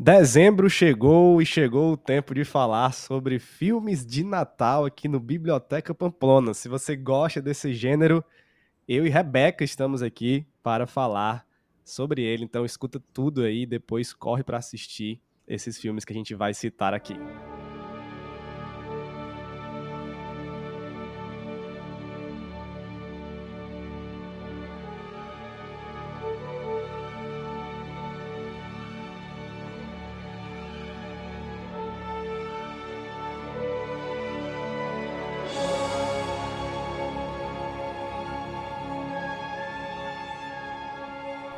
Dezembro chegou e chegou o tempo de falar sobre filmes de Natal aqui no Biblioteca Pamplona. Se você gosta desse gênero, eu e Rebeca estamos aqui para falar sobre ele. Então escuta tudo aí, depois corre para assistir esses filmes que a gente vai citar aqui.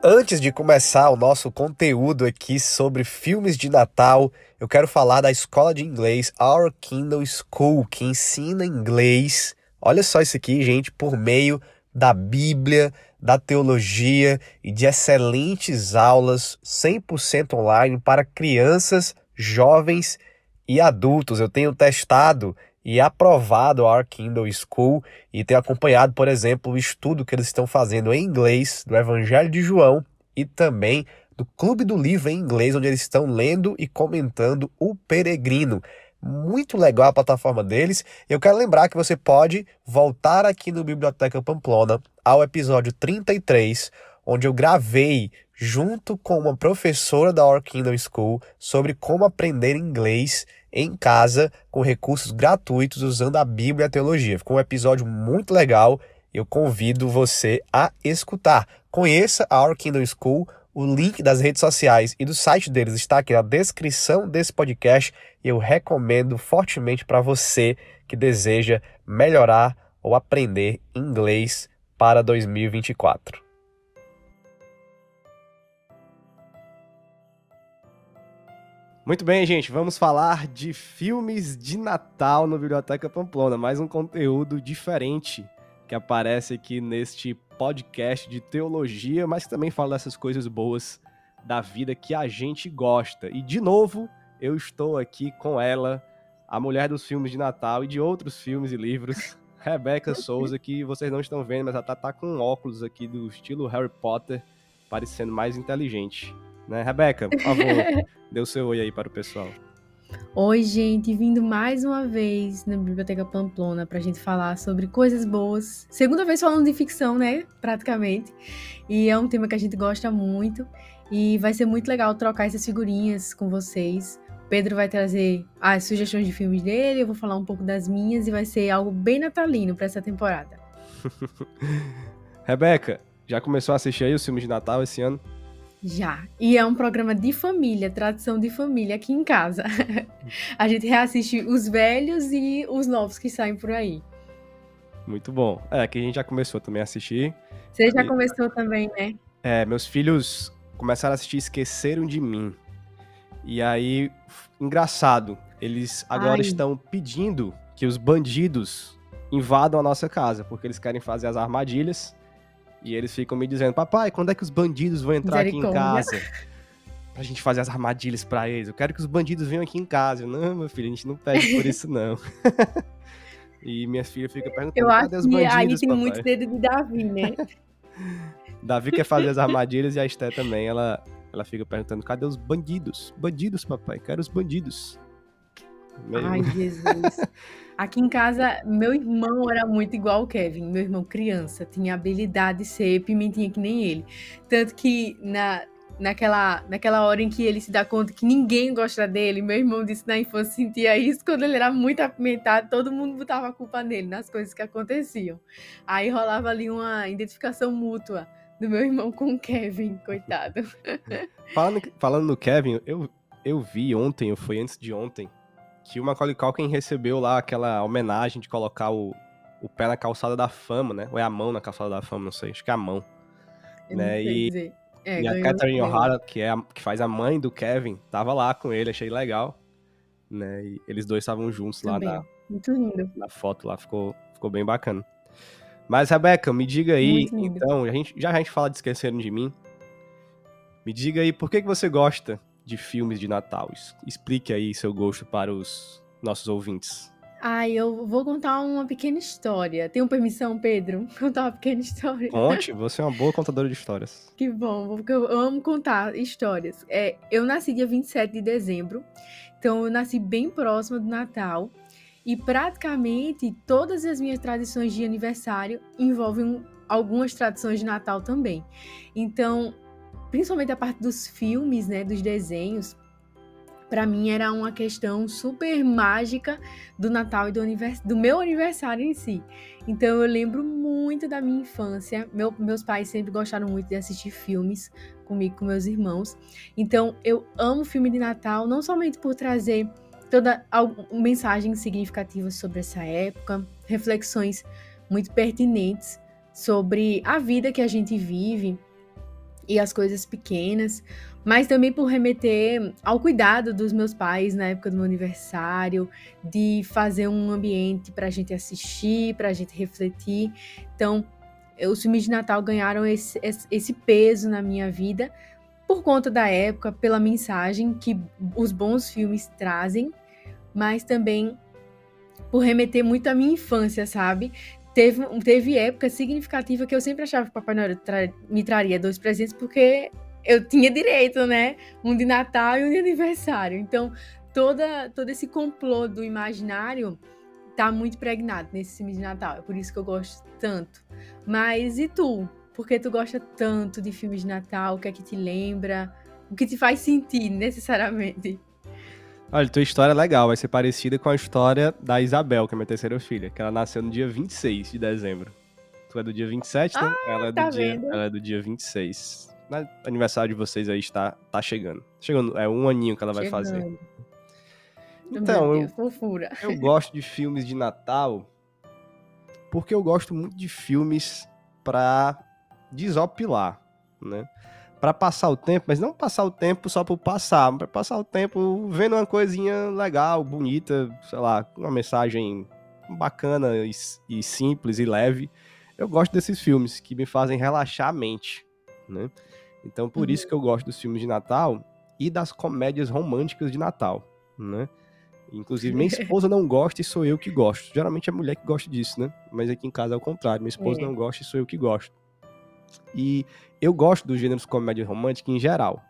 Antes de começar o nosso conteúdo aqui sobre filmes de Natal, eu quero falar da escola de inglês Our Kindle School, que ensina inglês. Olha só isso aqui, gente, por meio da Bíblia, da teologia e de excelentes aulas 100% online para crianças, jovens e adultos. Eu tenho testado e aprovado a Kindle School e tenho acompanhado, por exemplo, o estudo que eles estão fazendo em inglês do Evangelho de João e também do Clube do Livro em inglês, onde eles estão lendo e comentando O Peregrino. Muito legal a plataforma deles. Eu quero lembrar que você pode voltar aqui no Biblioteca Pamplona ao episódio 33, onde eu gravei junto com uma professora da Our Kindle School sobre como aprender inglês em casa com recursos gratuitos usando a Bíblia e a teologia. Ficou um episódio muito legal. Eu convido você a escutar. Conheça a Our Kingdom School. O link das redes sociais e do site deles está aqui na descrição desse podcast. E eu recomendo fortemente para você que deseja melhorar ou aprender inglês para 2024. Muito bem, gente, vamos falar de filmes de Natal no Biblioteca Pamplona, mais um conteúdo diferente que aparece aqui neste podcast de teologia, mas que também fala dessas coisas boas da vida que a gente gosta. E de novo, eu estou aqui com ela, a mulher dos filmes de Natal e de outros filmes e livros, Rebeca Souza, que vocês não estão vendo, mas ela tá, tá com óculos aqui do estilo Harry Potter, parecendo mais inteligente. Né? Rebeca, por favor, dê o seu oi aí para o pessoal. Oi, gente, vindo mais uma vez na Biblioteca Pamplona para a gente falar sobre coisas boas. Segunda vez falando de ficção, né? Praticamente. E é um tema que a gente gosta muito. E vai ser muito legal trocar essas figurinhas com vocês. Pedro vai trazer as sugestões de filmes dele, eu vou falar um pouco das minhas e vai ser algo bem natalino para essa temporada. Rebeca, já começou a assistir aí os filmes de Natal esse ano? Já. E é um programa de família, tradição de família aqui em casa. a gente reassiste os velhos e os novos que saem por aí. Muito bom. É, que a gente já começou também a assistir. Você já e... começou também, né? É, meus filhos começaram a assistir Esqueceram de Mim. E aí, engraçado, eles agora Ai. estão pedindo que os bandidos invadam a nossa casa, porque eles querem fazer as armadilhas e eles ficam me dizendo, papai, quando é que os bandidos vão entrar aqui em casa? Pra gente fazer as armadilhas para eles. Eu quero que os bandidos venham aqui em casa. Eu, não, meu filho, a gente não pede por isso, não. e minha filha fica perguntando, Eu acho que aí tem papai? muito dedo de Davi, né? Davi quer fazer as armadilhas e a Esté também, ela, ela fica perguntando, cadê os bandidos? Bandidos, papai, quero os bandidos. Meio... Ai, Jesus. Aqui em casa, meu irmão era muito igual o Kevin, meu irmão criança, tinha habilidade de ser pimentinha que nem ele. Tanto que na, naquela, naquela hora em que ele se dá conta que ninguém gosta dele, meu irmão disse na infância sentia isso, quando ele era muito apimentado, todo mundo botava a culpa nele, nas coisas que aconteciam. Aí rolava ali uma identificação mútua do meu irmão com o Kevin, coitado. Falando, falando no Kevin, eu, eu vi ontem, ou foi antes de ontem, que o Macaulay Culkin recebeu lá aquela homenagem de colocar o, o pé na calçada da fama, né? Ou é a mão na calçada da fama, não sei, acho que é a mão. Eu né? e, é, e a Catherine O'Hara, que, é a, que faz a mãe do Kevin, tava lá com ele, achei legal. né? E eles dois estavam juntos Também. lá na, Muito lindo. na foto lá, ficou, ficou bem bacana. Mas, Rebeca, me diga aí, então, a gente, já a gente fala de Esqueceram de Mim, me diga aí, por que, que você gosta de filmes de Natal? Explique aí seu gosto para os nossos ouvintes. Ah, eu vou contar uma pequena história. Tenho permissão, Pedro? Contar uma pequena história. Conte, você é uma boa contadora de histórias. Que bom, porque eu amo contar histórias. É, eu nasci dia 27 de dezembro, então eu nasci bem próxima do Natal. E praticamente todas as minhas tradições de aniversário envolvem algumas tradições de Natal também. Então, principalmente a parte dos filmes, né, dos desenhos, para mim era uma questão super mágica do Natal e do, do meu aniversário em si. Então eu lembro muito da minha infância. Meu, meus pais sempre gostaram muito de assistir filmes comigo, com meus irmãos. Então eu amo filme de Natal, não somente por trazer toda mensagens significativas sobre essa época, reflexões muito pertinentes sobre a vida que a gente vive e as coisas pequenas, mas também por remeter ao cuidado dos meus pais na época do meu aniversário, de fazer um ambiente para a gente assistir, para a gente refletir. Então, os filmes de Natal ganharam esse, esse peso na minha vida por conta da época, pela mensagem que os bons filmes trazem, mas também por remeter muito à minha infância, sabe? Teve, teve época significativa que eu sempre achava que o Papai Noel tra me traria dois presentes, porque eu tinha direito, né? Um de Natal e um de aniversário. Então, toda, todo esse complô do imaginário tá muito pregnado nesse filme de Natal. É por isso que eu gosto tanto. Mas e tu? Por que tu gosta tanto de filmes de Natal? O que é que te lembra? O que te faz sentir necessariamente? Olha, tua história é legal, vai ser parecida com a história da Isabel, que é minha terceira filha, que ela nasceu no dia 26 de dezembro. Tu é do dia 27, né? Ah, ela, é tá do dia, ela é do dia 26. O aniversário de vocês aí está, tá chegando. Chegando, é um aninho que ela vai chegando. fazer. Então, Deus, eu, fofura. eu gosto de filmes de Natal porque eu gosto muito de filmes pra desopilar, né? Pra passar o tempo, mas não passar o tempo só por passar, pra passar o tempo vendo uma coisinha legal, bonita, sei lá, uma mensagem bacana e, e simples e leve. Eu gosto desses filmes que me fazem relaxar a mente, né? Então, por uhum. isso que eu gosto dos filmes de Natal e das comédias românticas de Natal, né? Inclusive, minha esposa não gosta e sou eu que gosto. Geralmente é a mulher que gosta disso, né? Mas aqui em casa é o contrário. Minha esposa é. não gosta e sou eu que gosto. E eu gosto dos gêneros comédia romântica em geral.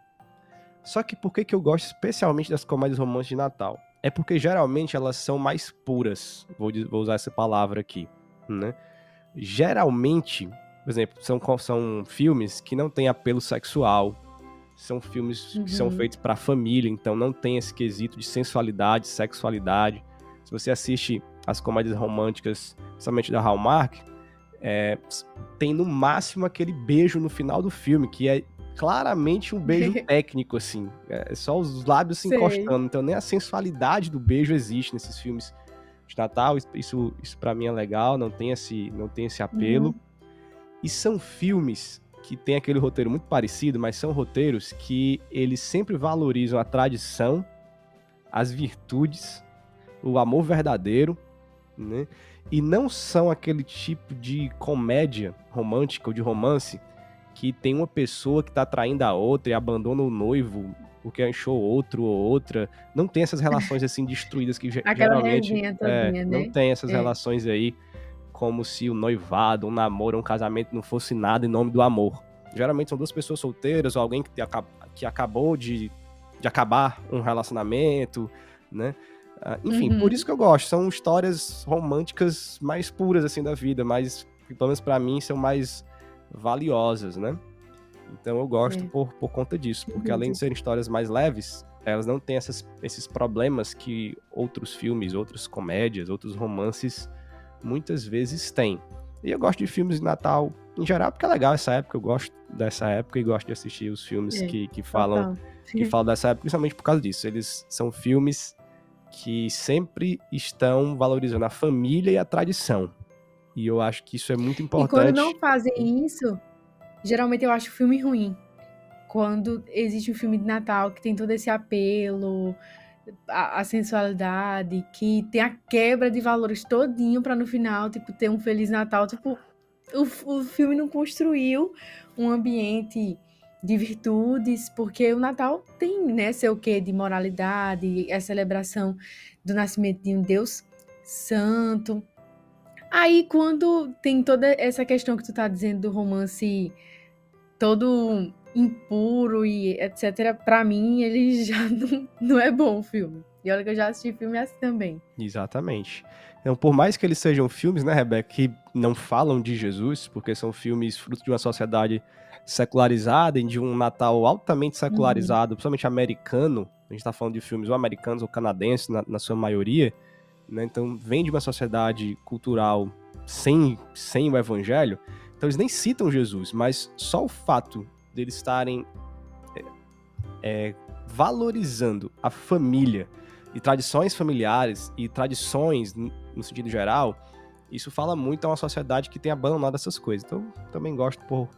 Só que por que, que eu gosto especialmente das comédias românticas de Natal? É porque geralmente elas são mais puras. Vou, vou usar essa palavra aqui, né? Geralmente por exemplo, são, são filmes que não têm apelo sexual, são filmes uhum. que são uhum. feitos para família, então não tem esse quesito de sensualidade, sexualidade. Se você assiste as comédias românticas, principalmente da Hallmark, é, tem no máximo aquele beijo no final do filme, que é claramente um beijo técnico, assim. É só os lábios se Sei. encostando. Então nem a sensualidade do beijo existe nesses filmes de Natal. Isso, isso para mim é legal, não tem esse, não tem esse apelo. Uhum. E são filmes que têm aquele roteiro muito parecido, mas são roteiros que eles sempre valorizam a tradição, as virtudes, o amor verdadeiro, né? E não são aquele tipo de comédia romântica ou de romance que tem uma pessoa que tá traindo a outra e abandona o noivo porque achou outro ou outra. Não tem essas relações assim destruídas que geralmente é, né? não tem essas é. relações aí como se o noivado, um namoro, um casamento não fosse nada em nome do amor. Geralmente são duas pessoas solteiras ou alguém que, que acabou de, de acabar um relacionamento, né? Uh, enfim, uhum. por isso que eu gosto. São histórias românticas mais puras, assim, da vida, mas, pelo menos pra mim, são mais valiosas, né? Então eu gosto é. por, por conta disso, porque uhum. além de serem histórias mais leves, elas não têm essas, esses problemas que outros filmes, outras comédias, outros romances muitas vezes tem. E eu gosto de filmes de Natal em geral, porque é legal essa época, eu gosto dessa época e gosto de assistir os filmes é, que, que falam que falam dessa época, principalmente por causa disso. Eles são filmes que sempre estão valorizando a família e a tradição. E eu acho que isso é muito importante. E quando não fazem isso, geralmente eu acho o filme ruim. Quando existe um filme de Natal que tem todo esse apelo, a, a, sensualidade, que tem a quebra de valores todinho para no final, tipo, ter um Feliz Natal. Tipo, o, o filme não construiu um ambiente de virtudes, porque o Natal tem, né, seu quê de moralidade, a celebração do nascimento de um Deus santo. Aí, quando tem toda essa questão que tu tá dizendo do romance todo impuro e etc., pra mim, ele já não, não é bom o filme. E olha que eu já assisti filme assim também. Exatamente. Então, por mais que eles sejam filmes, né, Rebeca, que não falam de Jesus, porque são filmes fruto de uma sociedade secularizada e de um Natal altamente secularizado, uhum. principalmente americano, a gente está falando de filmes ou americanos ou canadenses, na, na sua maioria, né, então vem de uma sociedade cultural sem, sem o evangelho, então eles nem citam Jesus, mas só o fato deles estarem é, é, valorizando a família e tradições familiares e tradições no sentido geral, isso fala muito a uma sociedade que tem abandonado essas coisas. Então, também gosto por,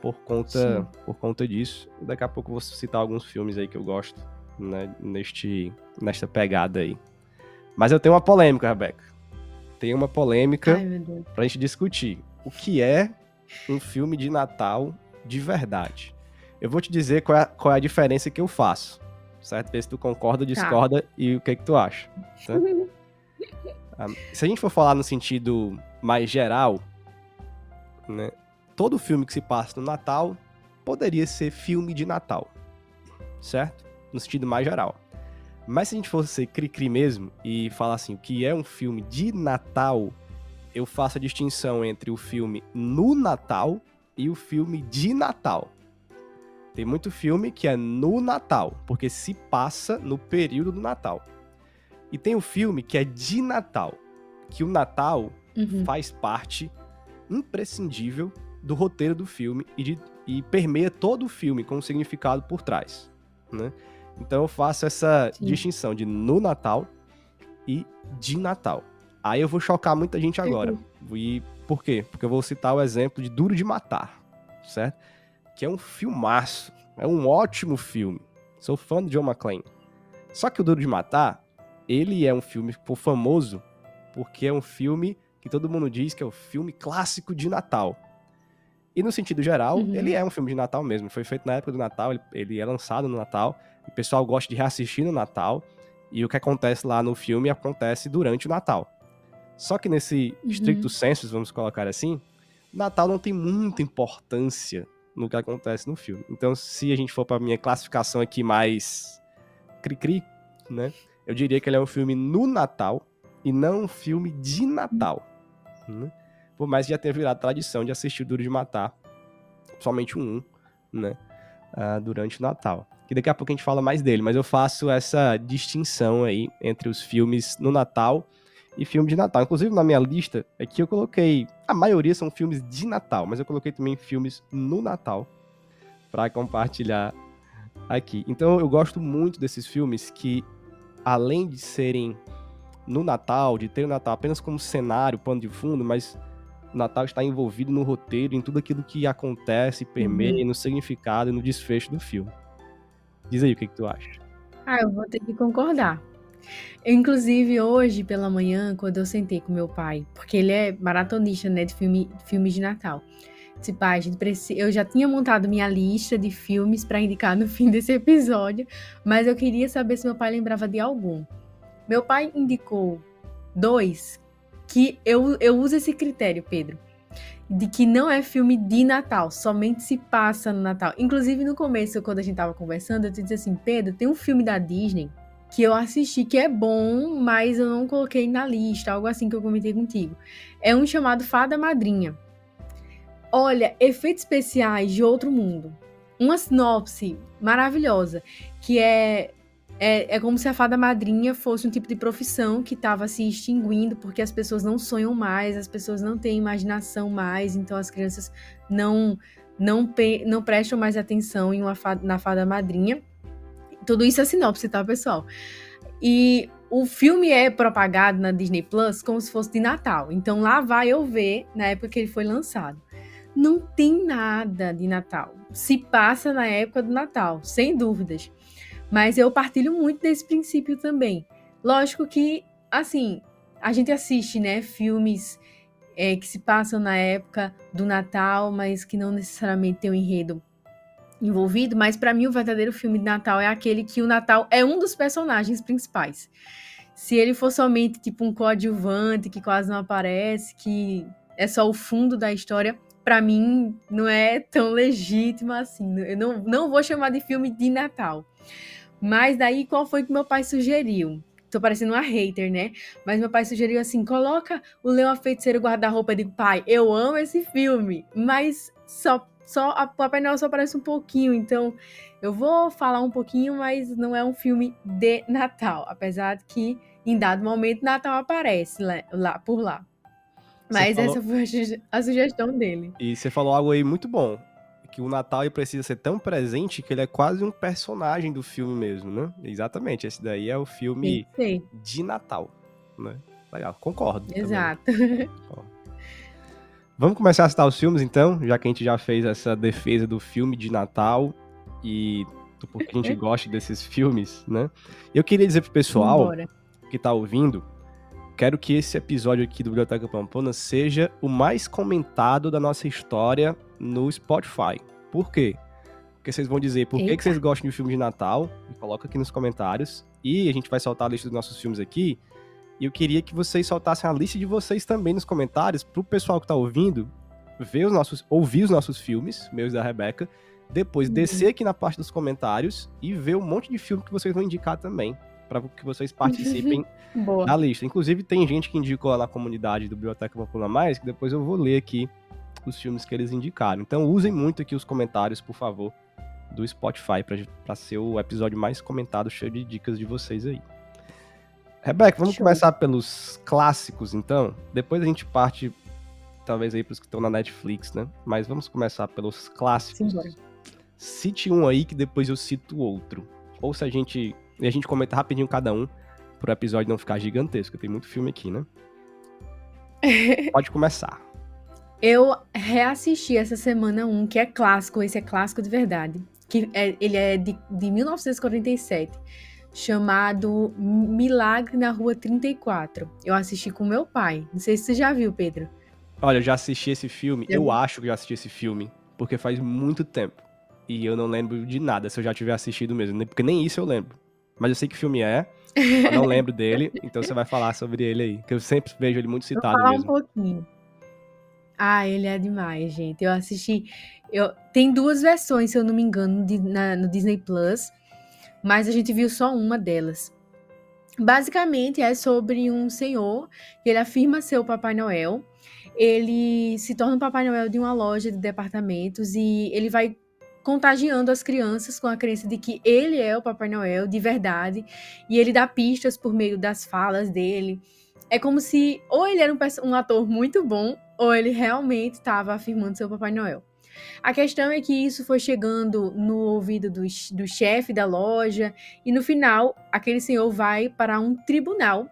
por conta por conta disso. Daqui a pouco eu vou citar alguns filmes aí que eu gosto né, neste nesta pegada aí. Mas eu tenho uma polêmica, Rebeca. Tem uma polêmica Ai, pra gente discutir. O que é um filme de Natal de verdade? Eu vou te dizer qual é, qual é a diferença que eu faço certo? Ver se tu concorda, tá. discorda tá. e o que é que tu acha. Tá? Ah, se a gente for falar no sentido mais geral, né, todo filme que se passa no Natal poderia ser filme de Natal, certo? No sentido mais geral. Mas se a gente fosse ser cri-cri mesmo e falar assim, o que é um filme de Natal, eu faço a distinção entre o filme no Natal e o filme de Natal. Tem muito filme que é no Natal, porque se passa no período do Natal. E tem o filme que é de Natal, que o Natal uhum. faz parte imprescindível do roteiro do filme e, de, e permeia todo o filme com um significado por trás. Né? Então eu faço essa Sim. distinção de no Natal e de Natal. Aí eu vou chocar muita gente agora. Uhum. E por quê? Porque eu vou citar o exemplo de Duro de Matar, certo? que é um filmaço. É um ótimo filme. Sou fã do John McClane. Só que o Duro de Matar, ele é um filme que ficou famoso porque é um filme que todo mundo diz que é o filme clássico de Natal. E no sentido geral, uhum. ele é um filme de Natal mesmo. Foi feito na época do Natal, ele, ele é lançado no Natal. E o pessoal gosta de reassistir no Natal. E o que acontece lá no filme acontece durante o Natal. Só que nesse uhum. estricto senso, vamos colocar assim, Natal não tem muita importância no que acontece no filme. Então, se a gente for para minha classificação aqui mais cri-cri, né? Eu diria que ele é um filme no Natal e não um filme de Natal. Né? Por mais que já tenha virado tradição de assistir Duro de Matar, somente um, né? Uh, durante o Natal. Que daqui a pouco a gente fala mais dele, mas eu faço essa distinção aí entre os filmes no Natal e filme de Natal. Inclusive, na minha lista, aqui eu coloquei. A maioria são filmes de Natal, mas eu coloquei também filmes no Natal para compartilhar aqui. Então, eu gosto muito desses filmes que, além de serem no Natal, de ter o Natal apenas como cenário, pano de fundo, mas Natal está envolvido no roteiro, em tudo aquilo que acontece, permeia, uhum. no significado e no desfecho do filme. Diz aí o que, que tu acha. Ah, eu vou ter que concordar. Inclusive, hoje pela manhã, quando eu sentei com meu pai, porque ele é maratonista, né, de filme, filmes de Natal. Disse, pai, a gente precisa... eu já tinha montado minha lista de filmes para indicar no fim desse episódio, mas eu queria saber se meu pai lembrava de algum. Meu pai indicou dois que eu, eu uso esse critério, Pedro, de que não é filme de Natal, somente se passa no Natal. Inclusive, no começo, quando a gente tava conversando, eu te disse assim, Pedro, tem um filme da Disney que eu assisti que é bom, mas eu não coloquei na lista, algo assim que eu comentei contigo. É um chamado Fada Madrinha. Olha, efeitos especiais de outro mundo. Uma sinopse maravilhosa, que é é, é como se a fada madrinha fosse um tipo de profissão que estava se extinguindo porque as pessoas não sonham mais, as pessoas não têm imaginação mais, então as crianças não não, não prestam mais atenção em uma fada, na fada madrinha. Tudo isso é sinopse, tá, pessoal? E o filme é propagado na Disney Plus como se fosse de Natal. Então lá vai eu ver na época que ele foi lançado. Não tem nada de Natal. Se passa na época do Natal, sem dúvidas. Mas eu partilho muito desse princípio também. Lógico que, assim, a gente assiste, né, filmes é, que se passam na época do Natal, mas que não necessariamente tem um enredo envolvido. Mas para mim, o verdadeiro filme de Natal é aquele que o Natal é um dos personagens principais. Se ele for somente tipo um coadjuvante que quase não aparece, que é só o fundo da história, para mim não é tão legítimo assim. Eu não, não vou chamar de filme de Natal. Mas daí qual foi que meu pai sugeriu? Tô parecendo uma hater, né? Mas meu pai sugeriu assim: coloca o Leão a Feiticeiro guarda-roupa. Digo, pai, eu amo esse filme, mas só, só a Papai Noel só aparece um pouquinho, então eu vou falar um pouquinho, mas não é um filme de Natal. Apesar de que em dado momento Natal aparece lá, lá por lá. Mas falou... essa foi a sugestão dele. E você falou algo aí muito bom que o Natal precisa ser tão presente que ele é quase um personagem do filme mesmo, né? Exatamente, esse daí é o filme sim, sim. de Natal, né? Legal, concordo. Exato. Vamos começar a citar os filmes então, já que a gente já fez essa defesa do filme de Natal e do porquê a gente gosta desses filmes, né? Eu queria dizer pro pessoal Vambora. que tá ouvindo, quero que esse episódio aqui do Biblioteca Pampona seja o mais comentado da nossa história no Spotify. Por quê? Porque vocês vão dizer por que, que vocês gostam de filme de Natal, coloca aqui nos comentários. E a gente vai soltar a lista dos nossos filmes aqui. E eu queria que vocês soltassem a lista de vocês também nos comentários, pro pessoal que tá ouvindo ver os nossos, ouvir os nossos filmes, meus e da Rebeca, depois uhum. descer aqui na parte dos comentários e ver um monte de filme que vocês vão indicar também, para que vocês participem da lista. Inclusive, tem gente que indicou lá na comunidade do Biblioteca Popular Mais, que depois eu vou ler aqui os filmes que eles indicaram. Então usem muito aqui os comentários, por favor, do Spotify para ser o episódio mais comentado, cheio de dicas de vocês aí. Rebeca, vamos Show. começar pelos clássicos, então. Depois a gente parte, talvez, aí pros que estão na Netflix, né? Mas vamos começar pelos clássicos. Sim, Cite um aí que depois eu cito outro. Ou se a gente. E a gente comenta rapidinho cada um, pro episódio não ficar gigantesco. Tem muito filme aqui, né? Pode começar. Eu reassisti essa semana um que é clássico, esse é clássico de verdade. Que é, ele é de, de 1947, chamado Milagre na Rua 34. Eu assisti com meu pai. Não sei se você já viu, Pedro. Olha, eu já assisti esse filme. Eu, eu acho que já assisti esse filme, porque faz muito tempo. E eu não lembro de nada se eu já tiver assistido mesmo, porque nem isso eu lembro. Mas eu sei que filme é, eu não lembro dele, então você vai falar sobre ele aí, que eu sempre vejo ele muito citado Vou falar mesmo. um pouquinho. Ah, ele é demais, gente. Eu assisti. Eu, tem duas versões, se eu não me engano, de, na, no Disney Plus, mas a gente viu só uma delas. Basicamente é sobre um senhor que ele afirma ser o Papai Noel. Ele se torna o Papai Noel de uma loja de departamentos e ele vai contagiando as crianças com a crença de que ele é o Papai Noel de verdade e ele dá pistas por meio das falas dele. É como se ou ele era um, um ator muito bom ou ele realmente estava afirmando ser o Papai Noel. A questão é que isso foi chegando no ouvido do, do chefe da loja, e no final, aquele senhor vai para um tribunal,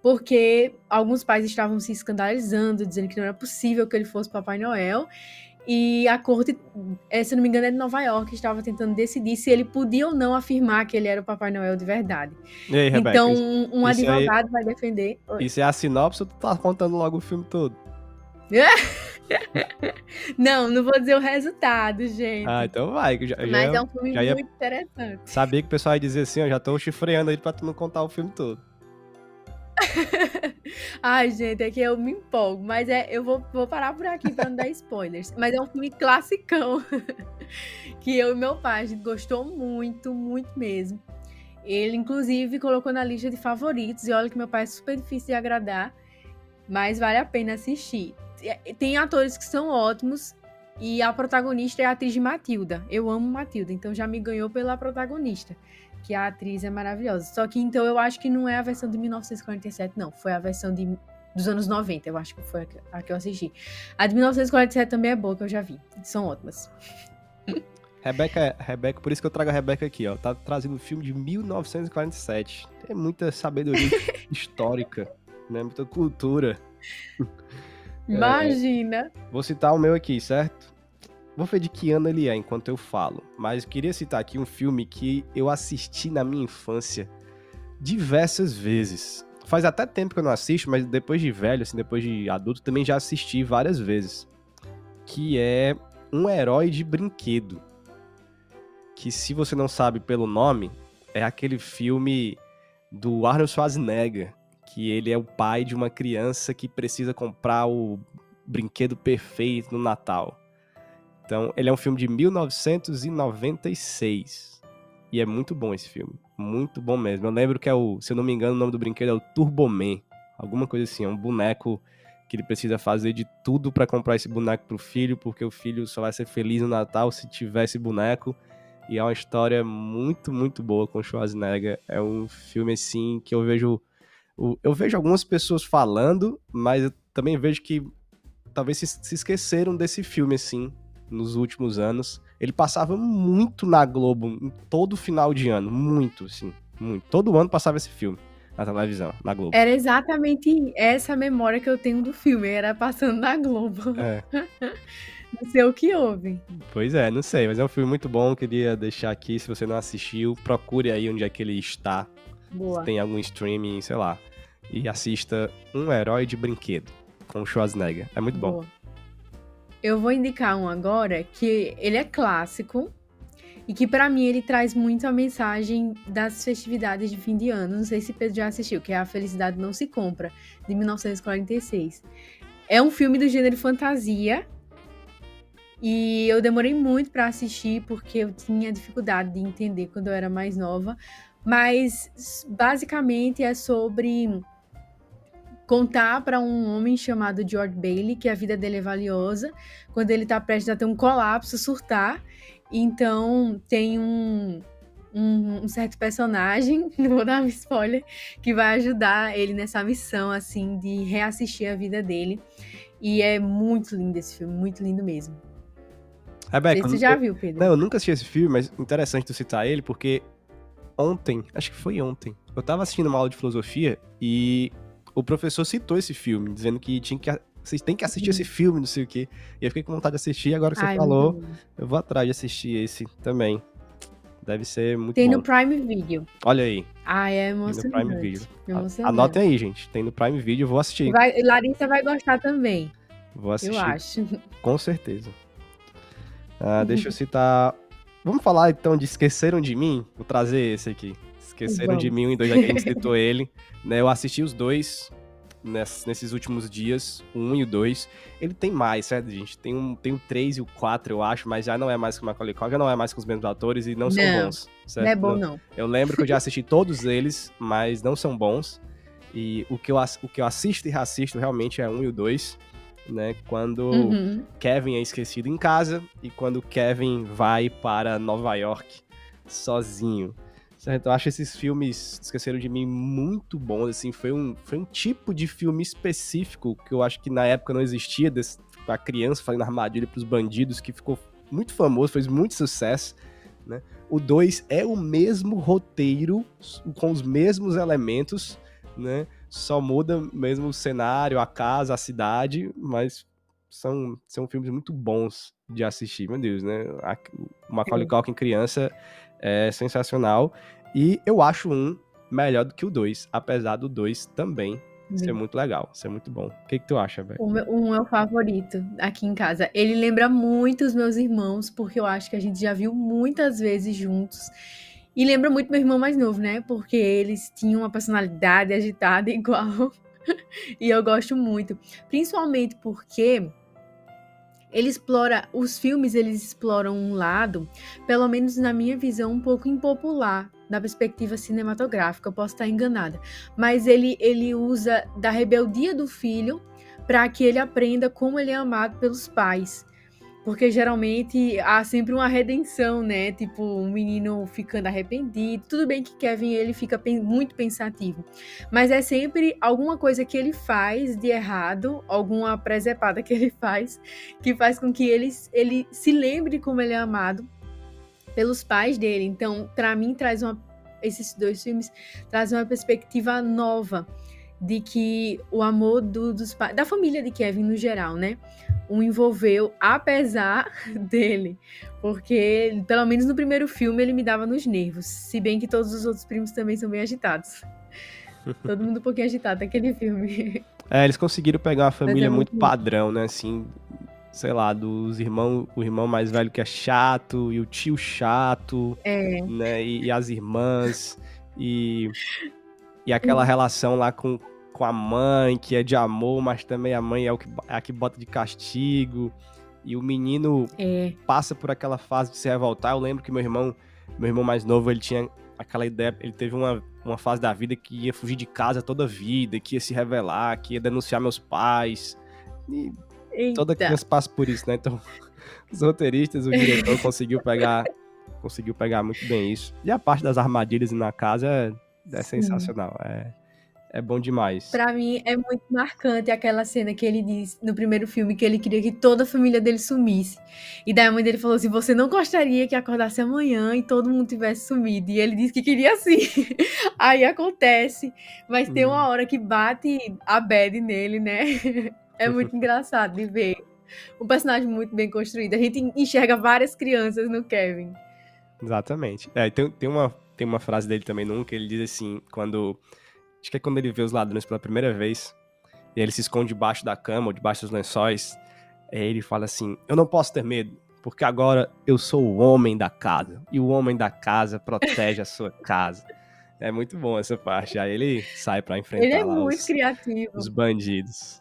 porque alguns pais estavam se escandalizando, dizendo que não era possível que ele fosse Papai Noel, e a corte, eh, se não me engano, é de Nova York, estava tentando decidir se ele podia ou não afirmar que ele era o Papai Noel de verdade. Aí, Rebeca, então, um, advogado aí, vai defender. Isso é a sinopse ou tu tá contando logo o filme todo? não, não vou dizer o resultado, gente. Ah, então vai. Já, Mas já, é um filme muito ia... interessante. Sabia que o pessoal ia dizer assim, ó, já tô chifreando aí pra tu não contar o filme todo. Ai, gente, é que eu me empolgo, mas é, eu vou, vou parar por aqui pra não dar spoilers. Mas é um filme classicão que eu e meu pai a gente gostou muito, muito mesmo. Ele, inclusive, colocou na lista de favoritos, e olha que meu pai é super difícil de agradar, mas vale a pena assistir. É, tem atores que são ótimos e a protagonista é a atriz de Matilda. Eu amo Matilda, então já me ganhou pela protagonista, que a atriz é maravilhosa. Só que então eu acho que não é a versão de 1947, não. Foi a versão de, dos anos 90, eu acho que foi a que eu assisti. A de 1947 também é boa, que eu já vi. São ótimas. Rebeca, Rebeca, por isso que eu trago a Rebeca aqui, ó. Tá trazendo um filme de 1947. Tem muita sabedoria histórica, né? Muita cultura. Imagina. É, vou citar o meu aqui, certo? vou ver de que ano ele é enquanto eu falo. Mas eu queria citar aqui um filme que eu assisti na minha infância diversas vezes. Faz até tempo que eu não assisto, mas depois de velho, assim, depois de adulto, também já assisti várias vezes. Que é Um Herói de Brinquedo. Que se você não sabe pelo nome, é aquele filme do Arnold Schwarzenegger, que ele é o pai de uma criança que precisa comprar o brinquedo perfeito no Natal. Então, ele é um filme de 1996. E é muito bom esse filme. Muito bom mesmo. Eu lembro que é o, se eu não me engano, o nome do brinquedo é o Turboman. Alguma coisa assim, é um boneco que ele precisa fazer de tudo para comprar esse boneco pro filho, porque o filho só vai ser feliz no Natal se tiver esse boneco. E é uma história muito, muito boa com Schwarzenegger. É um filme assim que eu vejo eu vejo algumas pessoas falando, mas eu também vejo que talvez se, esqueceram desse filme assim nos últimos anos. Ele passava muito na Globo, em todo final de ano, muito, assim, muito. Todo ano passava esse filme na televisão, na Globo. Era exatamente essa memória que eu tenho do filme, era passando na Globo. É. não sei o que houve. Pois é, não sei, mas é um filme muito bom, queria deixar aqui, se você não assistiu, procure aí onde é que ele está. Boa. Se tem algum streaming, sei lá. E assista Um Herói de Brinquedo, com o Schwarzenegger. É muito Boa. bom. Eu vou indicar um agora que ele é clássico e que para mim ele traz muito a mensagem das festividades de fim de ano. Não sei se Pedro já assistiu, que é A Felicidade Não Se Compra, de 1946. É um filme do gênero fantasia e eu demorei muito para assistir porque eu tinha dificuldade de entender quando eu era mais nova, mas basicamente é sobre contar para um homem chamado George Bailey que a vida dele é valiosa, quando ele está prestes a ter um colapso, surtar. Então tem um, um, um, certo personagem, não vou dar um spoiler, que vai ajudar ele nessa missão, assim, de reassistir a vida dele. E é muito lindo esse filme, muito lindo mesmo. Rebeca, você já viu, Pedro? Não, eu nunca assisti esse filme, mas interessante tu citar ele, porque ontem, acho que foi ontem, eu tava assistindo uma aula de filosofia e o professor citou esse filme, dizendo que tinha que vocês têm que assistir esse filme, não sei o quê. E eu fiquei com vontade de assistir, agora que você Ai, falou, eu vou atrás de assistir esse também. Deve ser muito Tem bom. no Prime Video. Olha aí. Ah, é emocionante. Tem no Prime Video. Anotem aí, gente. Tem no Prime Video, vou assistir. Vai, Larissa vai gostar também. Vou assistir. Eu acho. Com certeza. Ah, deixa eu citar. Vamos falar então de Esqueceram de Mim? Vou trazer esse aqui. Esqueceram de Mim, um e dois, já que a gente citou ele. Né, eu assisti os dois nesses últimos dias, o 1 e o 2. Ele tem mais, certo, gente? Tem, um, tem o 3 e o 4, eu acho, mas já não é mais com o Macaulay Culkin, já não é mais com os mesmos atores e não, não são bons. Certo? Não é bom, não. Eu lembro que eu já assisti todos eles, mas não são bons. E o que eu, o que eu assisto e reassisto realmente é o 1 e o 2. Né, quando uhum. Kevin é esquecido em casa e quando Kevin vai para Nova York sozinho. Certo? Eu acho esses filmes Esqueceram de Mim muito bons, assim, foi um, foi um tipo de filme específico que eu acho que na época não existia, desse, a criança fazendo armadilha pros bandidos, que ficou muito famoso, fez muito sucesso, né? O 2 é o mesmo roteiro, com os mesmos elementos, né? Só muda mesmo o cenário, a casa, a cidade, mas são, são filmes muito bons de assistir, meu Deus, né? o Macaulay Culkin criança é sensacional. E eu acho um melhor do que o dois, apesar do dois também ser muito legal, ser muito bom. O que, que tu acha, velho? Um é o favorito aqui em casa. Ele lembra muito os meus irmãos, porque eu acho que a gente já viu muitas vezes juntos. E lembra muito meu irmão mais novo, né? Porque eles tinham uma personalidade agitada igual. e eu gosto muito. Principalmente porque ele explora, os filmes eles exploram um lado, pelo menos na minha visão, um pouco impopular da perspectiva cinematográfica. Eu posso estar enganada, mas ele ele usa da rebeldia do filho para que ele aprenda como ele é amado pelos pais. Porque geralmente há sempre uma redenção, né? Tipo, um menino ficando arrependido. Tudo bem que Kevin ele fica muito pensativo, mas é sempre alguma coisa que ele faz de errado, alguma presepada que ele faz, que faz com que ele, ele se lembre como ele é amado pelos pais dele. Então, para mim traz uma esses dois filmes trazem uma perspectiva nova de que o amor do, dos da família de Kevin no geral, né? o envolveu, apesar dele. Porque, pelo menos no primeiro filme, ele me dava nos nervos. Se bem que todos os outros primos também são bem agitados. Todo mundo um pouquinho agitado naquele filme. É, eles conseguiram pegar uma família é muito, muito padrão, né? Assim, sei lá, dos irmãos, o irmão mais velho que é chato, e o tio chato, é. né? E, e as irmãs, e, e aquela relação lá com, com a mãe, que é de amor, mas também a mãe é, o que, é a que bota de castigo. E o menino é. passa por aquela fase de se revoltar. Eu lembro que meu irmão, meu irmão mais novo, ele tinha aquela ideia, ele teve uma, uma fase da vida que ia fugir de casa toda a vida, que ia se revelar, que ia denunciar meus pais. E Eita. toda criança passa por isso, né? Então, os roteiristas, o diretor conseguiu pegar conseguiu pegar muito bem isso. E a parte das armadilhas na casa é, é sensacional. É, é bom demais. Para mim é muito marcante aquela cena que ele diz no primeiro filme que ele queria que toda a família dele sumisse. E daí a mãe dele falou assim: "Você não gostaria que acordasse amanhã e todo mundo tivesse sumido?" E ele disse que queria sim. Aí acontece, mas hum. tem uma hum. hora que bate a bad nele, né? É muito engraçado de ver. Um personagem muito bem construído. A gente enxerga várias crianças no Kevin. Exatamente. É, tem, tem, uma, tem uma frase dele também num que ele diz assim, quando Acho que é quando ele vê os ladrões pela primeira vez, e ele se esconde debaixo da cama ou debaixo dos lençóis, aí ele fala assim: Eu não posso ter medo, porque agora eu sou o homem da casa, e o homem da casa protege a sua casa. É muito bom essa parte. Aí ele sai para enfrentar ele é muito os, criativo. os bandidos.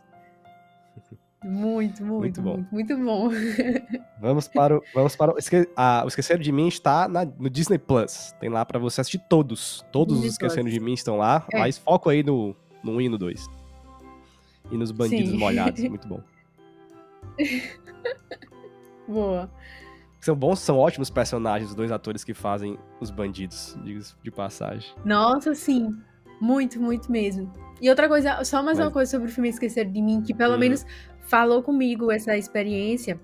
Muito, muito, muito bom. Muito, muito bom. vamos para o. Vamos para o, esque, ah, o Esqueceram de Mim está na, no Disney Plus. Tem lá para você assistir todos. Todos Disney os Esqueceram de Mim estão lá. É. Mas foco aí no, no 1 e no 2. E nos bandidos Sim. molhados. Muito bom. Boa. São bons, são ótimos personagens, os dois atores que fazem os bandidos, de, de passagem. Nossa, sim. Muito, muito mesmo. E outra coisa, só mais Mas... uma coisa sobre o filme Esquecer de Mim, que pelo hum. menos falou comigo essa experiência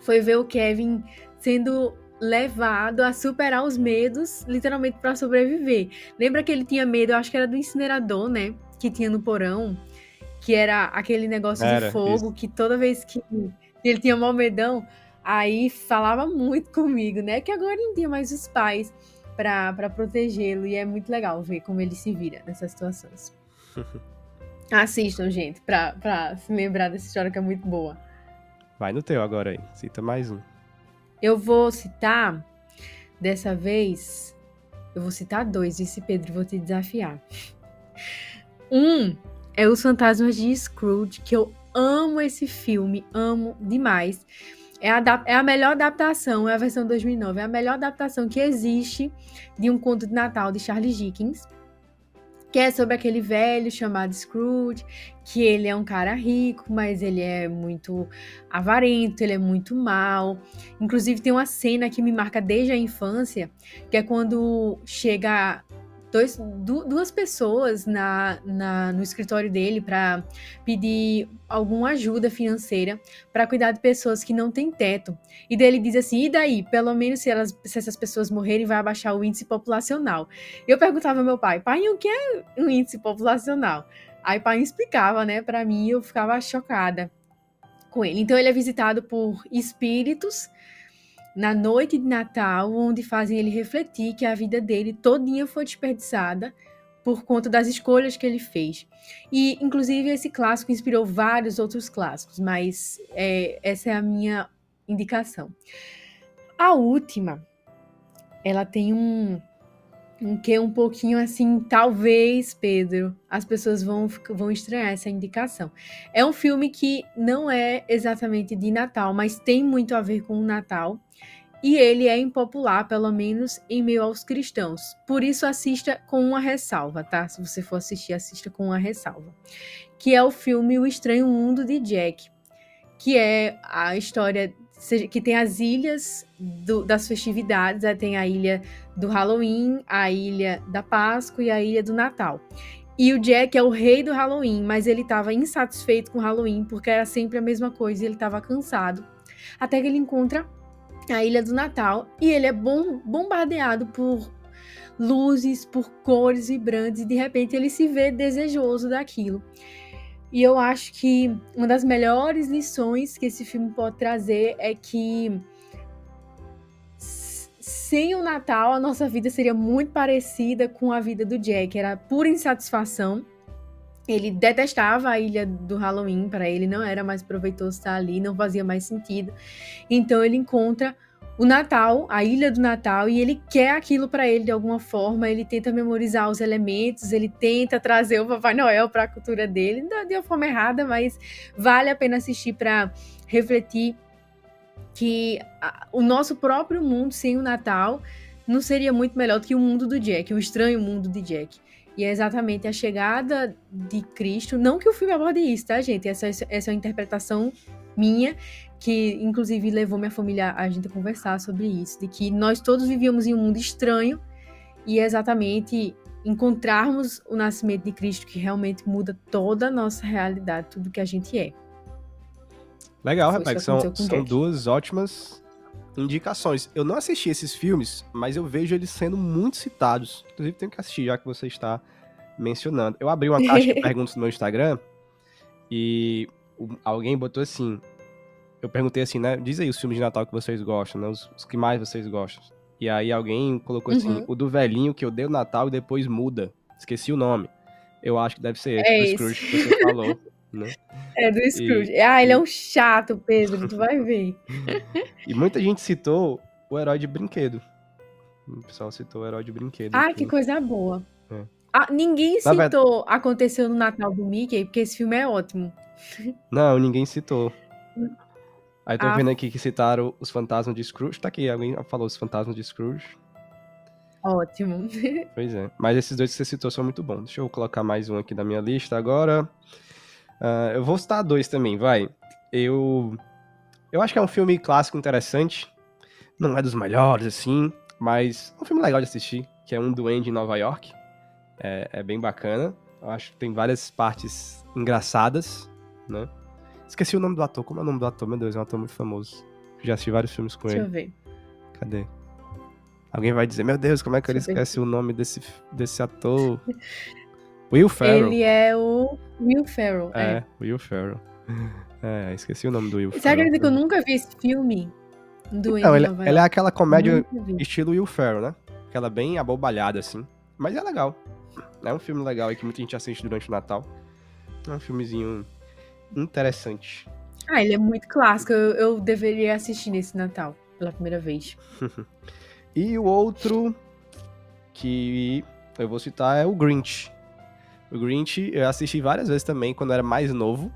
foi ver o Kevin sendo levado a superar os medos, literalmente para sobreviver. Lembra que ele tinha medo, eu acho que era do incinerador, né, que tinha no porão, que era aquele negócio era, de fogo isso. que toda vez que ele tinha mal medão, aí falava muito comigo, né, que agora não tinha mais os pais para protegê-lo e é muito legal ver como ele se vira nessas situações. Assistam, gente, pra, pra se lembrar dessa história que é muito boa. Vai no teu agora aí. Cita mais um. Eu vou citar, dessa vez, eu vou citar dois, esse Pedro, vou te desafiar. Um é Os Fantasmas de Scrooge, que eu amo esse filme, amo demais. É a, é a melhor adaptação, é a versão 2009, é a melhor adaptação que existe de um conto de Natal de Charles Dickens que é sobre aquele velho chamado Scrooge, que ele é um cara rico, mas ele é muito avarento, ele é muito mal. Inclusive tem uma cena que me marca desde a infância, que é quando chega dois, duas pessoas na, na, no escritório dele para pedir alguma ajuda financeira para cuidar de pessoas que não têm teto. E daí ele diz assim: e daí? Pelo menos se, elas, se essas pessoas morrerem, vai abaixar o índice populacional. Eu perguntava ao meu pai: pai, o que é um índice populacional? Aí pai explicava, né, para mim, eu ficava chocada com ele. Então ele é visitado por espíritos na noite de Natal, onde fazem ele refletir que a vida dele todinha foi desperdiçada por conta das escolhas que ele fez. E, inclusive, esse clássico inspirou vários outros clássicos, mas é, essa é a minha indicação. A última, ela tem um, um que um pouquinho assim, talvez, Pedro, as pessoas vão, vão estranhar essa indicação. É um filme que não é exatamente de Natal, mas tem muito a ver com o Natal. E ele é impopular, pelo menos em meio aos cristãos. Por isso, assista com uma ressalva, tá? Se você for assistir, assista com uma ressalva. Que é o filme O Estranho Mundo de Jack, que é a história que tem as ilhas do, das festividades, né? tem a ilha do Halloween, a ilha da Páscoa e a ilha do Natal. E o Jack é o rei do Halloween, mas ele estava insatisfeito com o Halloween porque era sempre a mesma coisa e ele estava cansado. Até que ele encontra a ilha do Natal e ele é bom, bombardeado por luzes, por cores vibrantes e de repente ele se vê desejoso daquilo. E eu acho que uma das melhores lições que esse filme pode trazer é que sem o Natal, a nossa vida seria muito parecida com a vida do Jack. Era pura insatisfação. Ele detestava a ilha do Halloween, para ele não era mais proveitoso estar ali, não fazia mais sentido. Então ele encontra o Natal, a Ilha do Natal, e ele quer aquilo para ele de alguma forma. Ele tenta memorizar os elementos, ele tenta trazer o Papai Noel para a cultura dele, de uma forma errada, mas vale a pena assistir para refletir que o nosso próprio mundo sem o Natal não seria muito melhor do que o mundo do Jack, o estranho mundo de Jack. E é exatamente a chegada de Cristo, não que o filme aborde isso, tá, gente? Essa, essa é uma interpretação minha, que inclusive levou minha família a gente a conversar sobre isso, de que nós todos vivíamos em um mundo estranho e é exatamente encontrarmos o nascimento de Cristo que realmente muda toda a nossa realidade, tudo que a gente é. Legal, Rebeca, são, são duas ótimas indicações. Eu não assisti esses filmes, mas eu vejo eles sendo muito citados. Inclusive, tenho que assistir, já que você está mencionando. Eu abri uma caixa de perguntas no meu Instagram e alguém botou assim. Eu perguntei assim, né? Diz aí os filmes de Natal que vocês gostam, né? Os, os que mais vocês gostam. E aí alguém colocou assim, uhum. assim: o do velhinho que eu dei o Natal e depois muda. Esqueci o nome. Eu acho que deve ser esse, é Scrooge que você falou. Né? É do Scrooge. E... Ah, ele é um chato, Pedro, tu vai ver. e muita gente citou o herói de brinquedo. O pessoal citou o herói de brinquedo. Ah, que coisa boa. É. Ah, ninguém citou verdade... Aconteceu no Natal do Mickey, porque esse filme é ótimo. Não, ninguém citou. Aí tô ah. vendo aqui que citaram os fantasmas de Scrooge. Tá aqui, alguém falou os fantasmas de Scrooge. Ótimo. Pois é. Mas esses dois que você citou são muito bons. Deixa eu colocar mais um aqui na minha lista agora. Uh, eu vou citar dois também, vai. Eu. Eu acho que é um filme clássico interessante. Não é dos melhores, assim, mas é um filme legal de assistir, que é um Duende em Nova York. É, é bem bacana. Eu acho que tem várias partes engraçadas, né? Esqueci o nome do ator. Como é o nome do ator? Meu Deus, é um ator muito famoso. Já assisti vários filmes com Deixa ele. Deixa eu ver. Cadê? Alguém vai dizer, meu Deus, como é que Deixa ele esquece ver. o nome desse, desse ator? Will Ferrell. Ele é o Will Ferrell. É, é. Will Ferrell. É, esqueci o nome do Will Você Ferrell. Você que eu nunca vi esse filme? Do Não, ele, é aquela comédia estilo Will Ferrell, né? Aquela bem abobalhada, assim. Mas é legal. É um filme legal aí que muita gente assiste durante o Natal. É um filmezinho interessante. Ah, ele é muito clássico. Eu, eu deveria assistir nesse Natal, pela primeira vez. e o outro que eu vou citar é o Grinch. O Grinch eu assisti várias vezes também quando era mais novo.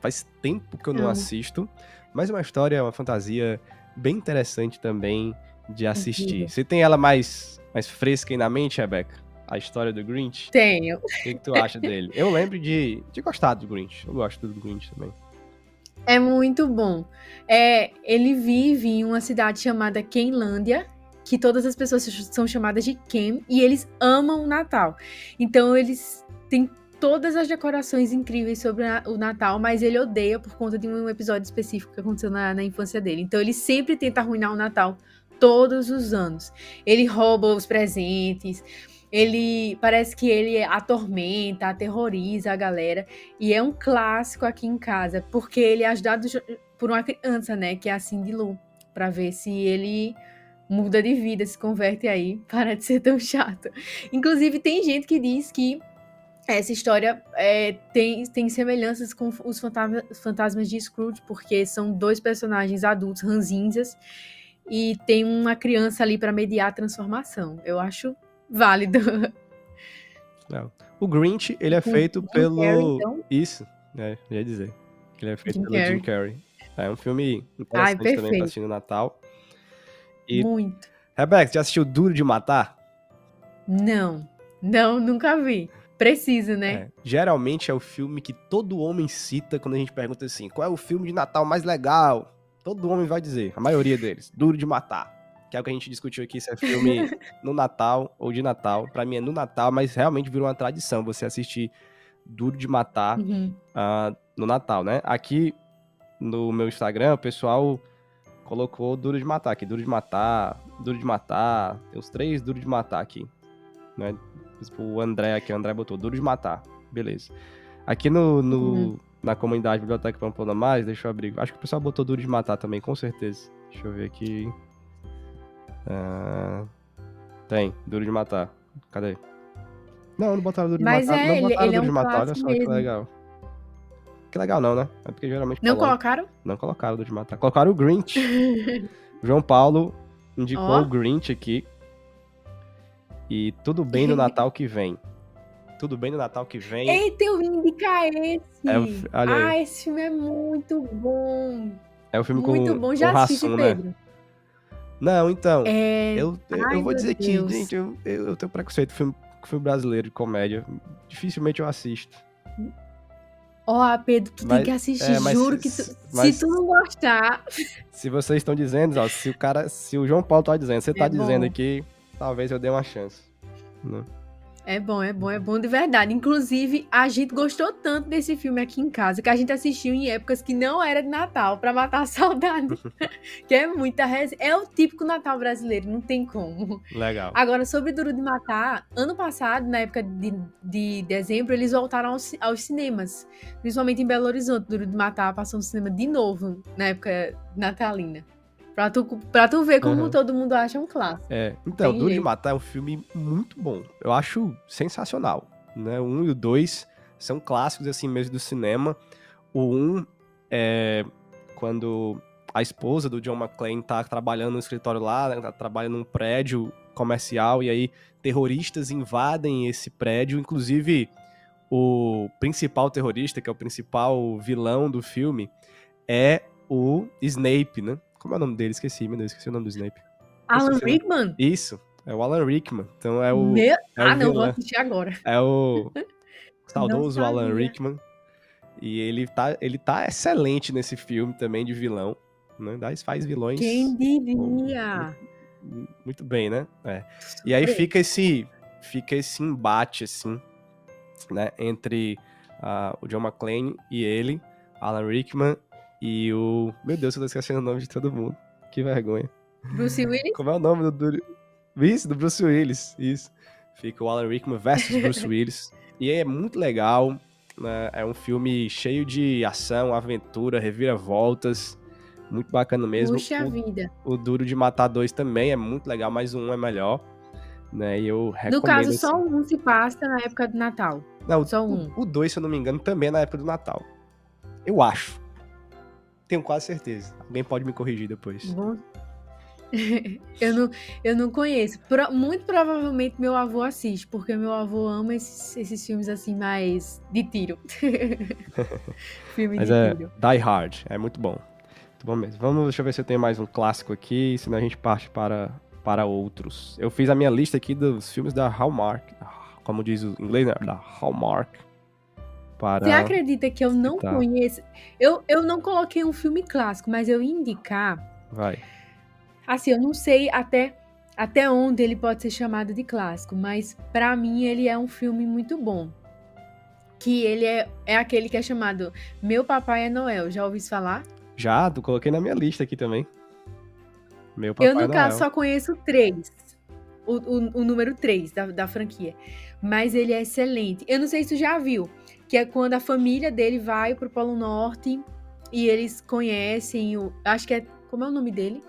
Faz tempo que eu não assisto. Mas é uma história, uma fantasia bem interessante também de assistir. Você tem ela mais, mais fresca aí na mente, Rebeca? A história do Grinch? Tenho. O que, que tu acha dele? Eu lembro de, de gostar do Grinch. Eu gosto do Grinch também. É muito bom. É, ele vive em uma cidade chamada Kenlândia, que todas as pessoas são chamadas de Ken, e eles amam o Natal. Então eles tem todas as decorações incríveis sobre o Natal, mas ele odeia por conta de um episódio específico que aconteceu na, na infância dele. Então ele sempre tenta arruinar o Natal todos os anos. Ele rouba os presentes, ele parece que ele atormenta, aterroriza a galera e é um clássico aqui em casa, porque ele é ajudado por uma criança, né, que é a Cindy Lou, para ver se ele muda de vida, se converte aí, para de ser tão chato. Inclusive tem gente que diz que essa história é, tem, tem semelhanças com os fantasmas de Scrooge, porque são dois personagens adultos, ranzinhas, e tem uma criança ali para mediar a transformação. Eu acho válido. Não. O Grinch, ele é feito Jim pelo. Carrey, então? Isso, é, ia dizer. Ele é feito Jim pelo Carrey. Jim Carrey. É um filme interessante Ai, também pra assistir no Natal. E... Muito. Rebeca, já assistiu Duro de Matar? Não, não, nunca vi. Precisa, né? É, geralmente é o filme que todo homem cita quando a gente pergunta assim: qual é o filme de Natal mais legal? Todo homem vai dizer, a maioria deles, Duro de Matar. Que é o que a gente discutiu aqui, se é filme no Natal ou de Natal. Para mim é no Natal, mas realmente virou uma tradição você assistir Duro de Matar uhum. uh, no Natal, né? Aqui no meu Instagram, o pessoal colocou Duro de Matar aqui. Duro de Matar, Duro de Matar. Tem os três Duro de Matar aqui. Né? Tipo, o André aqui, o André botou Duro de Matar. Beleza. Aqui no, no uhum. na comunidade Biblioteca Pampona Mais, deixa eu abrir. Acho que o pessoal botou Duro de Matar também, com certeza. Deixa eu ver aqui. Uh, tem, Duro de Matar. Cadê? Não, não botaram Duro de Mas Matar. É, não ele, botaram ele Duro é um de Matar, olha só mesmo. que legal. Que legal não, né? É porque geralmente. Não colocaram? Não colocaram Duro de Matar. Colocaram o Grinch. João Paulo indicou oh. o Grinch aqui. E tudo bem no Natal que vem. Tudo bem no Natal que vem. Eita, eu vim indicar esse. É o, ah, esse filme é muito bom. É o filme muito com Muito bom, já assisti, né? Pedro. Né? Não, então, é... eu, eu, Ai, eu vou dizer Deus. que, gente, eu, eu tenho preconceito com filme, filme brasileiro de comédia. Dificilmente eu assisto. Ó, oh, Pedro, tu mas, tem que assistir, é, juro que tu, mas, se tu não gostar. Se vocês estão dizendo, ó, se o cara, se o João Paulo tá dizendo, você tá é dizendo aqui, talvez eu dê uma chance. Né? É bom, é bom, é bom de verdade. Inclusive, a gente gostou tanto desse filme aqui em casa que a gente assistiu em épocas que não era de Natal, para matar a saudade. que é muita res... É o típico Natal brasileiro, não tem como. Legal. Agora, sobre Duro de Matar, ano passado, na época de, de dezembro, eles voltaram aos, aos cinemas. Principalmente em Belo Horizonte, Duro de Matar passou no cinema de novo, na época natalina. Pra tu, pra tu ver como uhum. todo mundo acha um clássico. É, então, Tem Duro jeito. de Matar é um filme muito bom. Eu acho sensacional. Né? O 1 um e o 2 são clássicos, assim, mesmo do cinema. O 1 um é quando a esposa do John McClane tá trabalhando no escritório lá, né? tá trabalhando num prédio comercial, e aí terroristas invadem esse prédio, inclusive o principal terrorista, que é o principal vilão do filme, é o Snape, né? Como é o nome dele? Esqueci, meu Deus, esqueci o nome do Snape. Alan Rickman? Isso, é o Alan Rickman. Então é o. Meu... É ah, o não, vou assistir agora. É o saudoso Alan Rickman. E ele tá, ele tá excelente nesse filme também de vilão. Né? Faz vilões. Quem diria? Muito, muito bem, né? É. E aí fica esse, fica esse embate, assim, né? Entre uh, o John McClane e ele, Alan Rickman, e o. Meu Deus, eu tô esquecendo o nome de todo mundo. Que vergonha. Bruce Willis? Como é o nome do. do... Isso, do Bruce Willis. Isso. Fica o Alan Rickman versus Bruce Willis. E é muito legal. Né? É um filme cheio de ação, aventura, reviravoltas. Muito bacana mesmo. Puxa o, vida. O Duro de Matar 2 também é muito legal, mas um é melhor. Né? E eu recomendo. No caso, assim. só um se passa na época do Natal. Não, só um. O 2, se eu não me engano, também é na época do Natal. Eu acho. Tenho quase certeza. Alguém pode me corrigir depois. Bom. eu, não, eu não conheço. Pro, muito provavelmente meu avô assiste, porque meu avô ama esses, esses filmes assim mais de tiro. Filme Mas de é tiro. Die Hard, é muito bom. Muito bom mesmo. Vamos, deixa eu ver se eu tenho mais um clássico aqui, senão a gente parte para, para outros. Eu fiz a minha lista aqui dos filmes da Hallmark, como diz o inglês, né? Da Hallmark Você acredita que eu não citar. conheço? Eu, eu não coloquei um filme clássico, mas eu ia indicar. Vai. Assim, eu não sei até, até onde ele pode ser chamado de clássico, mas para mim ele é um filme muito bom. Que ele é, é aquele que é chamado Meu Papai é Noel. Já ouviu falar? Já, tu coloquei na minha lista aqui também. Meu Papai Eu, no é caso, só conheço três. O, o, o número 3 da, da franquia. Mas ele é excelente. Eu não sei se tu já viu que é quando a família dele vai pro Polo Norte e eles conhecem o. Acho que é. Como é o nome dele?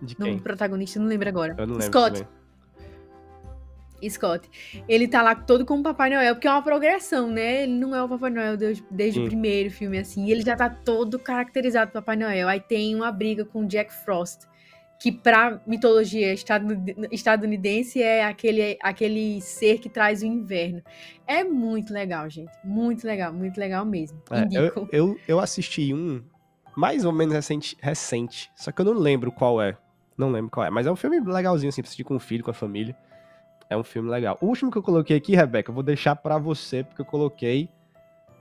De quem? O protagonista, não lembro agora. Eu não lembro. Scott. Também. Scott. Ele tá lá todo como Papai Noel, porque é uma progressão, né? Ele não é o Papai Noel desde, desde o primeiro filme, assim. Ele já tá todo caracterizado Papai Noel. Aí tem uma briga com Jack Frost que para mitologia estadunidense é aquele, aquele ser que traz o inverno. É muito legal, gente. Muito legal, muito legal mesmo. É, eu, eu, eu, assisti um mais ou menos recente, recente, só que eu não lembro qual é. Não lembro qual é, mas é um filme legalzinho, assim, pra assistir com o filho, com a família. É um filme legal. O último que eu coloquei aqui, Rebeca, eu vou deixar para você, porque eu coloquei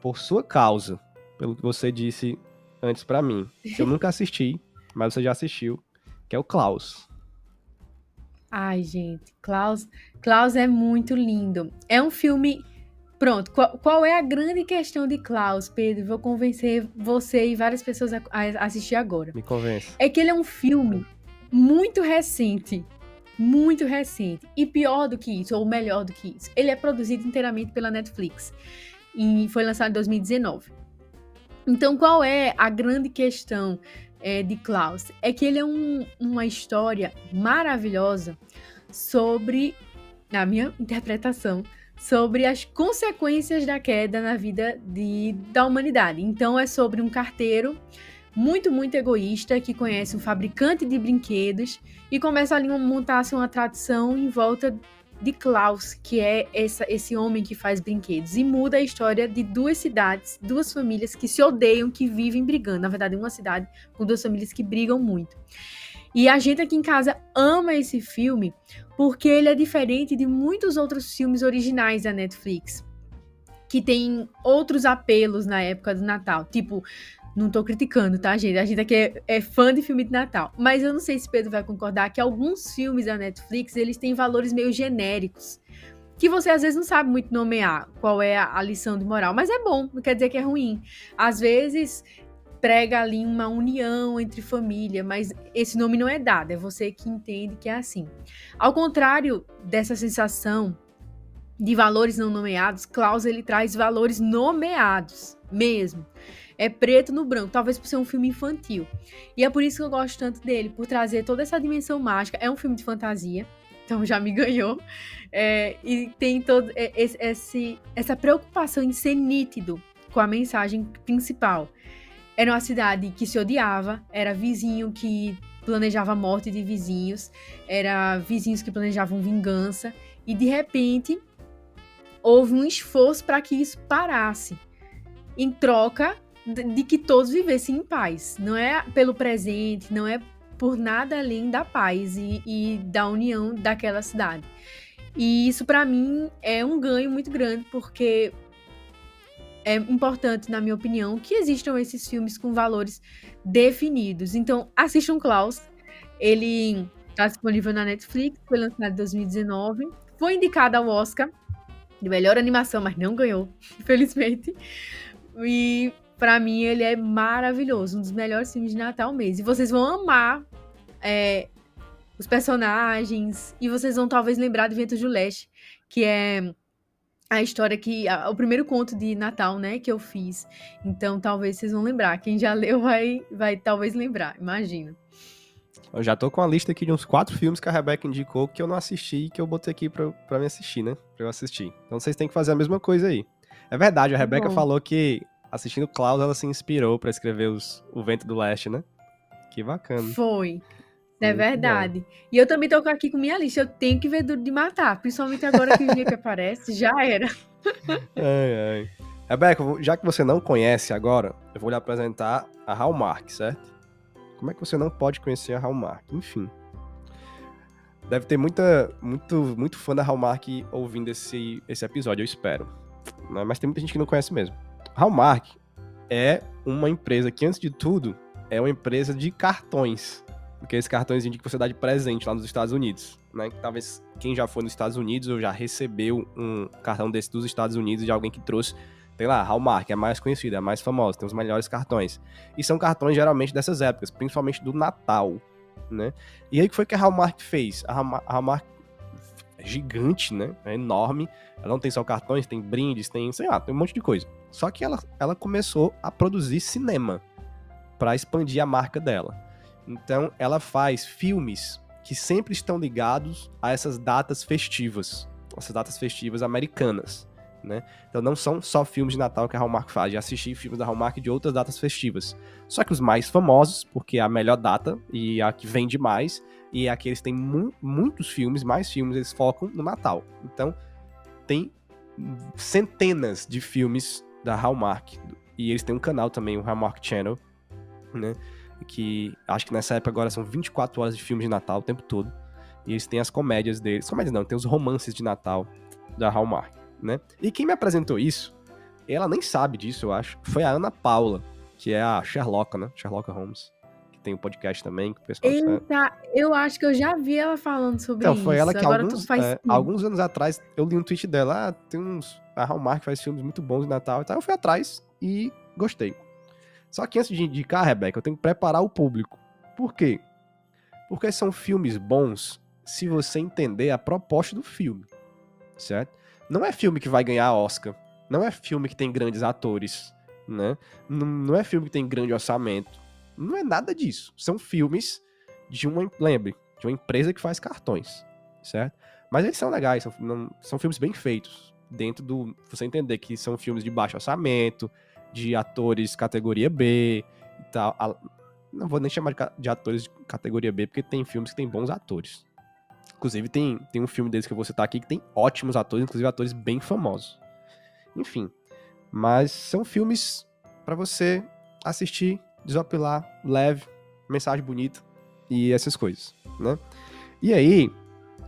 por sua causa, pelo que você disse antes para mim. Eu nunca assisti, mas você já assistiu que é o Klaus. Ai, gente, Klaus, Klaus é muito lindo. É um filme. Pronto, qual, qual, é a grande questão de Klaus, Pedro? Vou convencer você e várias pessoas a, a assistir agora. Me convence. É que ele é um filme muito recente. Muito recente. E pior do que isso, ou melhor do que isso, ele é produzido inteiramente pela Netflix. e foi lançado em 2019. Então, qual é a grande questão é, de Klaus? É que ele é um, uma história maravilhosa sobre, na minha interpretação, sobre as consequências da queda na vida de, da humanidade. Então, é sobre um carteiro muito, muito egoísta que conhece um fabricante de brinquedos e começa ali a montar-se uma tradição em volta de Klaus, que é essa, esse homem que faz brinquedos, e muda a história de duas cidades, duas famílias que se odeiam, que vivem brigando. Na verdade, uma cidade com duas famílias que brigam muito. E a gente aqui em casa ama esse filme porque ele é diferente de muitos outros filmes originais da Netflix, que tem outros apelos na época do Natal, tipo não tô criticando, tá, gente? A gente aqui é, é, fã de filme de Natal. Mas eu não sei se Pedro vai concordar que alguns filmes da Netflix, eles têm valores meio genéricos. Que você às vezes não sabe muito nomear qual é a, a lição de moral. Mas é bom, não quer dizer que é ruim. Às vezes prega ali uma união entre família, mas esse nome não é dado, é você que entende que é assim. Ao contrário dessa sensação de valores não nomeados, Klaus ele traz valores nomeados mesmo é preto no branco, talvez por ser um filme infantil. E é por isso que eu gosto tanto dele, por trazer toda essa dimensão mágica. É um filme de fantasia, então já me ganhou. É, e tem todo esse, essa preocupação em ser nítido com a mensagem principal. Era uma cidade que se odiava, era vizinho que planejava a morte de vizinhos, era vizinhos que planejavam vingança, e de repente houve um esforço para que isso parasse. Em troca, de que todos vivessem em paz. Não é pelo presente, não é por nada além da paz e, e da união daquela cidade. E isso para mim é um ganho muito grande porque é importante, na minha opinião, que existam esses filmes com valores definidos. Então, assistam Klaus. Ele está disponível na Netflix, foi lançado em 2019. Foi indicado ao Oscar de melhor animação, mas não ganhou, infelizmente. E para mim ele é maravilhoso, um dos melhores filmes de Natal mesmo. E vocês vão amar é, os personagens e vocês vão talvez lembrar de Ventos do Leste, que é a história que a, o primeiro conto de Natal, né, que eu fiz. Então talvez vocês vão lembrar. Quem já leu vai vai talvez lembrar, imagina. Eu já tô com a lista aqui de uns quatro filmes que a Rebeca indicou que eu não assisti e que eu botei aqui pra, pra me assistir, né? Pra eu assistir. Então vocês têm que fazer a mesma coisa aí. É verdade, a Rebeca falou que assistindo Klaus, ela se inspirou para escrever os, O Vento do Leste, né? Que bacana. Foi. É Muito verdade. Bom. E eu também tô aqui com minha lista. Eu tenho que ver Duro de Matar. Principalmente agora que o dia que aparece, já era. ai, ai. Rebeca, já que você não conhece agora, eu vou lhe apresentar a Hallmark, certo? Como é que você não pode conhecer a Hallmark? Enfim. Deve ter muita, muito, muito fã da Hallmark ouvindo esse, esse episódio, eu espero. Né? Mas tem muita gente que não conhece mesmo. Hallmark é uma empresa que, antes de tudo, é uma empresa de cartões. Porque esses cartões que você dá de presente lá nos Estados Unidos. Né? Talvez quem já foi nos Estados Unidos ou já recebeu um cartão desse dos Estados Unidos de alguém que trouxe, sei lá, Hallmark, é a mais conhecida, é a mais famosa, tem os melhores cartões. E são cartões geralmente dessas épocas, principalmente do Natal. Né? E aí o que foi que a Hallmark fez? A Hallmark é gigante, né? É enorme. Ela não tem só cartões, tem brindes, tem, sei lá, tem um monte de coisa. Só que ela, ela começou a produzir cinema para expandir a marca dela. Então, ela faz filmes que sempre estão ligados a essas datas festivas, essas datas festivas americanas. Né? Então não são só filmes de Natal que a Hallmark faz, já assisti filmes da Hallmark de outras datas festivas. Só que os mais famosos, porque é a melhor data e a que vende mais, e é a que eles têm mu muitos filmes, mais filmes, eles focam no Natal. Então tem centenas de filmes da Hallmark. E eles têm um canal também, o Hallmark Channel, né? Que acho que nessa época agora são 24 horas de filmes de Natal o tempo todo. E eles têm as comédias deles. Comédias não, tem os romances de Natal da Hallmark, né? E quem me apresentou isso, ela nem sabe disso, eu acho, foi a Ana Paula, que é a Sherlock, né? Sherlock Holmes tem um podcast também que o pessoal Eita, eu acho que eu já vi ela falando sobre então, isso. Então, foi ela que Agora alguns, é, alguns anos atrás eu li um tweet dela, ah, tem uns. A Hallmark faz filmes muito bons de Natal e tal. Eu fui atrás e gostei. Só que antes de indicar, Rebeca, eu tenho que preparar o público. Por quê? Porque são filmes bons se você entender a proposta do filme. Certo? Não é filme que vai ganhar Oscar. Não é filme que tem grandes atores, né? Não, não é filme que tem grande orçamento. Não é nada disso. São filmes de uma, lembre, de uma empresa que faz cartões, certo? Mas eles são legais, são, não, são filmes bem feitos. Dentro do. Você entender que são filmes de baixo orçamento, de atores categoria B e tal. A, não vou nem chamar de, de, atores de categoria B, porque tem filmes que tem bons atores. Inclusive, tem, tem um filme deles que eu vou citar aqui que tem ótimos atores, inclusive atores bem famosos. Enfim. Mas são filmes para você assistir, desopilar, leve, mensagem bonita e essas coisas, né? E aí,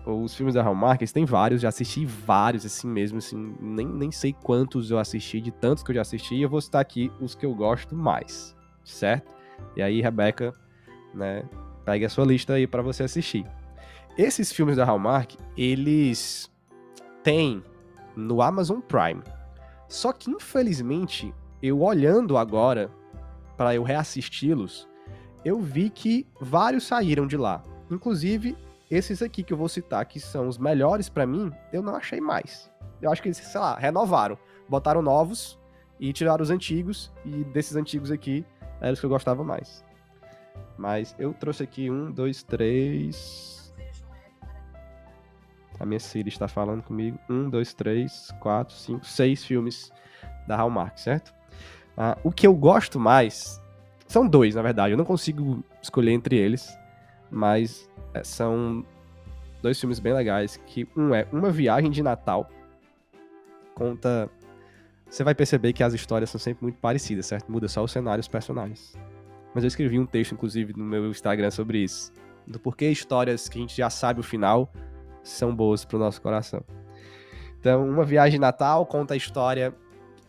os filmes da Hallmark, eles têm vários, já assisti vários, assim mesmo, assim, nem, nem sei quantos eu assisti, de tantos que eu já assisti, eu vou citar aqui os que eu gosto mais, certo? E aí, Rebeca, né, pegue a sua lista aí para você assistir. Esses filmes da Hallmark, eles têm no Amazon Prime. Só que, infelizmente, eu olhando agora para eu reassisti-los, eu vi que vários saíram de lá. Inclusive, esses aqui que eu vou citar, que são os melhores para mim, eu não achei mais. Eu acho que eles, sei lá, renovaram. Botaram novos e tiraram os antigos. E desses antigos aqui, eram os que eu gostava mais. Mas eu trouxe aqui um, dois, três. A minha Siri está falando comigo. Um, dois, três, quatro, cinco, seis filmes da Hallmark, certo? Ah, o que eu gosto mais. São dois, na verdade. Eu não consigo escolher entre eles. Mas é, são dois filmes bem legais. Que um é Uma Viagem de Natal. Conta. Você vai perceber que as histórias são sempre muito parecidas, certo? Muda só o cenário e os personagens. Mas eu escrevi um texto, inclusive, no meu Instagram sobre isso. Do porquê histórias que a gente já sabe o final são boas pro nosso coração. Então, Uma Viagem de Natal conta a história